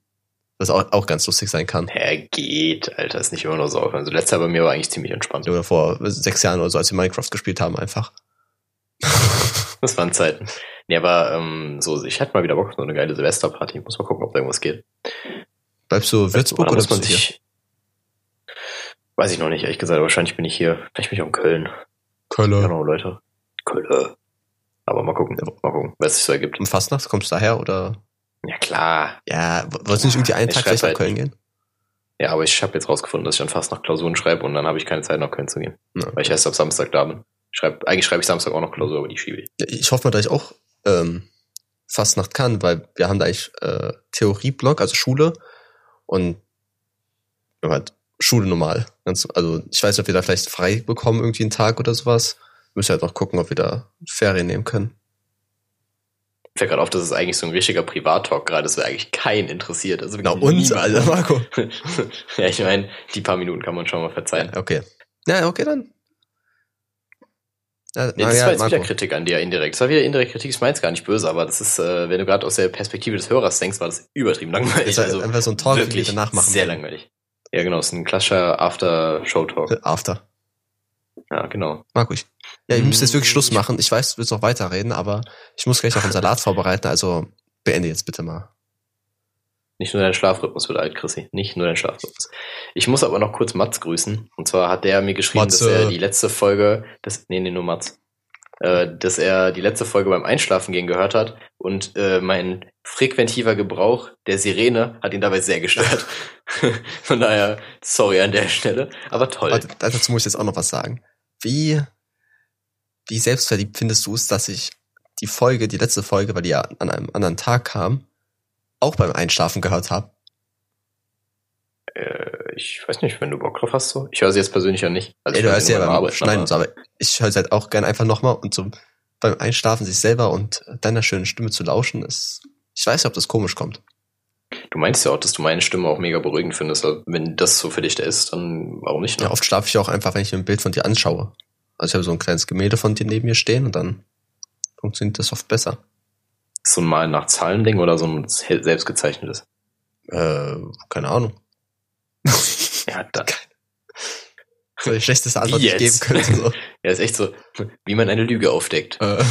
B: Was auch, auch ganz lustig sein kann.
A: Ja, geht, Alter, ist nicht immer nur so. Also letztes Jahr bei mir war eigentlich ziemlich entspannt.
B: Oder vor sechs Jahren oder so, als wir Minecraft gespielt haben, einfach.
A: Das waren Zeiten. Nee, aber ähm, so, ich hätte mal wieder Bock auf so eine geile Silvesterparty. Muss mal gucken, ob da irgendwas geht.
B: Bleibst du Würzburg oder
A: man
B: bist du hier?
A: Weiß ich noch nicht, ehrlich gesagt. Wahrscheinlich bin ich hier. Vielleicht bin ich auch in Köln.
B: Köln.
A: Genau, Leute. Köln. Aber mal gucken. Mal gucken, was sich so ergibt.
B: Um Fastnacht kommst du daher oder?
A: Ja, klar.
B: Ja, wolltest du nicht irgendwie einen
A: Ich
B: Tag gleich nach
A: halt-
B: Köln gehen?
A: Ja, aber ich habe jetzt rausgefunden, dass ich dann fast nach Klausuren schreibe und dann habe ich keine Zeit nach Köln zu gehen.
B: Ja.
A: Weil ich erst ab Samstag da bin. Schreib, eigentlich schreibe ich Samstag auch noch Klausur, aber die schiebe ich.
B: Ich hoffe mal, dass ich auch ähm, Fastnacht kann, weil wir haben da eigentlich äh, Theorieblock, also Schule und haben halt Schule normal. Ganz, also ich weiß nicht, ob wir da vielleicht frei bekommen, irgendwie einen Tag oder sowas. Müssen halt noch gucken, ob wir da Ferien nehmen können.
A: Ich fällt gerade auf, das ist eigentlich so ein richtiger Privat-Talk gerade, das wäre eigentlich keinen interessiert. Also
B: Genau, uns, Alter, Marco.
A: ja, ich meine, die paar Minuten kann man schon mal verzeihen.
B: Ja, okay. Ja, okay, dann. Ja,
A: Nee, das
B: ja,
A: war jetzt
B: Marco.
A: wieder Kritik an dir indirekt. Das war wieder indirekte Kritik, ich meine gar nicht böse, aber das ist, äh, wenn du gerade aus der Perspektive des Hörers denkst, war das übertrieben langweilig.
B: Das war einfach so ein Talk, den wir danach machen
A: Sehr langweilig. Ja, genau, es ist ein klassischer After-Show-Talk.
B: After.
A: Ja, genau.
B: Marco, ich. Ja, ich müsste jetzt wirklich
A: Mm.
B: Schluss machen. Ich weiß, du willst noch weiterreden, aber ich muss gleich auch einen Salat vorbereiten, also beende jetzt bitte mal.
A: Nicht nur dein Schlafrhythmus wird alt, Chrissy. Nicht nur dein Schlafrhythmus. Ich muss aber noch kurz Mats grüßen. Und zwar hat der mir geschrieben,
B: Matze.
A: dass er die letzte Folge, das, nee, nee, nur Mats, äh, dass er die letzte Folge beim Einschlafen gehen gehört hat und äh, mein frequentiver Gebrauch der Sirene hat ihn dabei sehr gestört. Von daher, sorry an der Stelle, aber toll.
B: Warte, dazu muss ich jetzt auch noch was sagen. Wie, wie selbstverliebt findest du es, dass ich die Folge, die letzte Folge, weil die ja an einem anderen Tag kam, auch beim Einschlafen gehört habe?
A: Äh, ich weiß nicht, wenn du Bock drauf hast, so. Ich höre sie jetzt persönlich ja nicht. Also
B: Ey,
A: ich
B: du hörst
A: sie
B: ja beim
A: Arbeiten,
B: Schneiden
A: aber-
B: aber ich höre es halt auch gern einfach nochmal und so beim Einschlafen sich selber und deiner schönen Stimme zu lauschen, ist, ich weiß nicht, ob das komisch kommt.
A: Du meinst ja auch, dass du meine Stimme auch mega beruhigend findest. Wenn das so für dich da ist, dann warum nicht? Ne?
B: Ja, oft schlafe ich auch einfach, wenn ich mir ein Bild von dir anschaue. Also ich habe so ein kleines Gemälde von dir neben mir stehen und dann funktioniert das oft besser.
A: so ein Mal nach Zahlen-Ding oder so ein selbstgezeichnetes?
B: Äh, keine Ahnung.
A: Ja, da,
B: So die schlechteste Antwort, ich geben könnte. So.
A: ja, ist echt so, wie man eine Lüge aufdeckt.
B: Äh,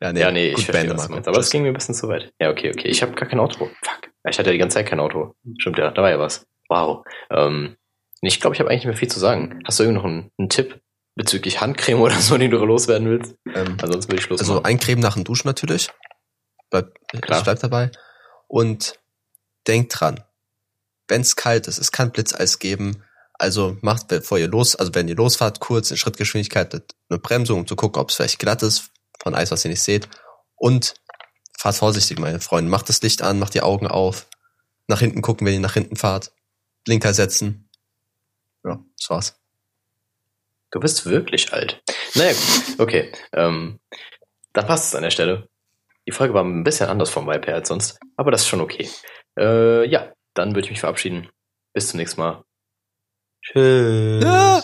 B: ja, nee,
A: ja, nee,
B: gut,
A: ich verstehe, was meinst. Aber das ging mir ein bisschen zu weit. Ja, okay, okay. Ich habe gar kein Auto. Fuck. Ich hatte ja die ganze Zeit kein Auto. Stimmt ja, da war ja was. Wow. Ähm, ich glaube, ich habe eigentlich nicht mehr viel zu sagen. Hast du irgendwie noch einen, einen Tipp bezüglich Handcreme oder so, den du loswerden willst?
B: ähm,
A: Ansonsten würde ich Schluss
B: also
A: machen.
B: eincremen nach dem Duschen natürlich. Bleib,
A: Klar.
B: ich bleib dabei. Und denkt dran, wenn's kalt ist, es kann Blitzeis geben. Also macht, bevor ihr los, also wenn ihr losfahrt, kurz in Schrittgeschwindigkeit eine Bremsung, um zu gucken, ob es vielleicht glatt ist von Eis, was ihr nicht seht. Und fahrt vorsichtig, meine Freunde. Macht das Licht an, macht die Augen auf. Nach hinten gucken, wenn ihr nach hinten fahrt. Blinker setzen. Ja, das war's.
A: Du bist wirklich alt. Naja, gut. Okay. Ähm, dann passt es an der Stelle. Die Folge war ein bisschen anders vom Vibe her als sonst, aber das ist schon okay. Äh, ja, dann würde ich mich verabschieden. Bis zum nächsten Mal. Tschüss.
B: Ja.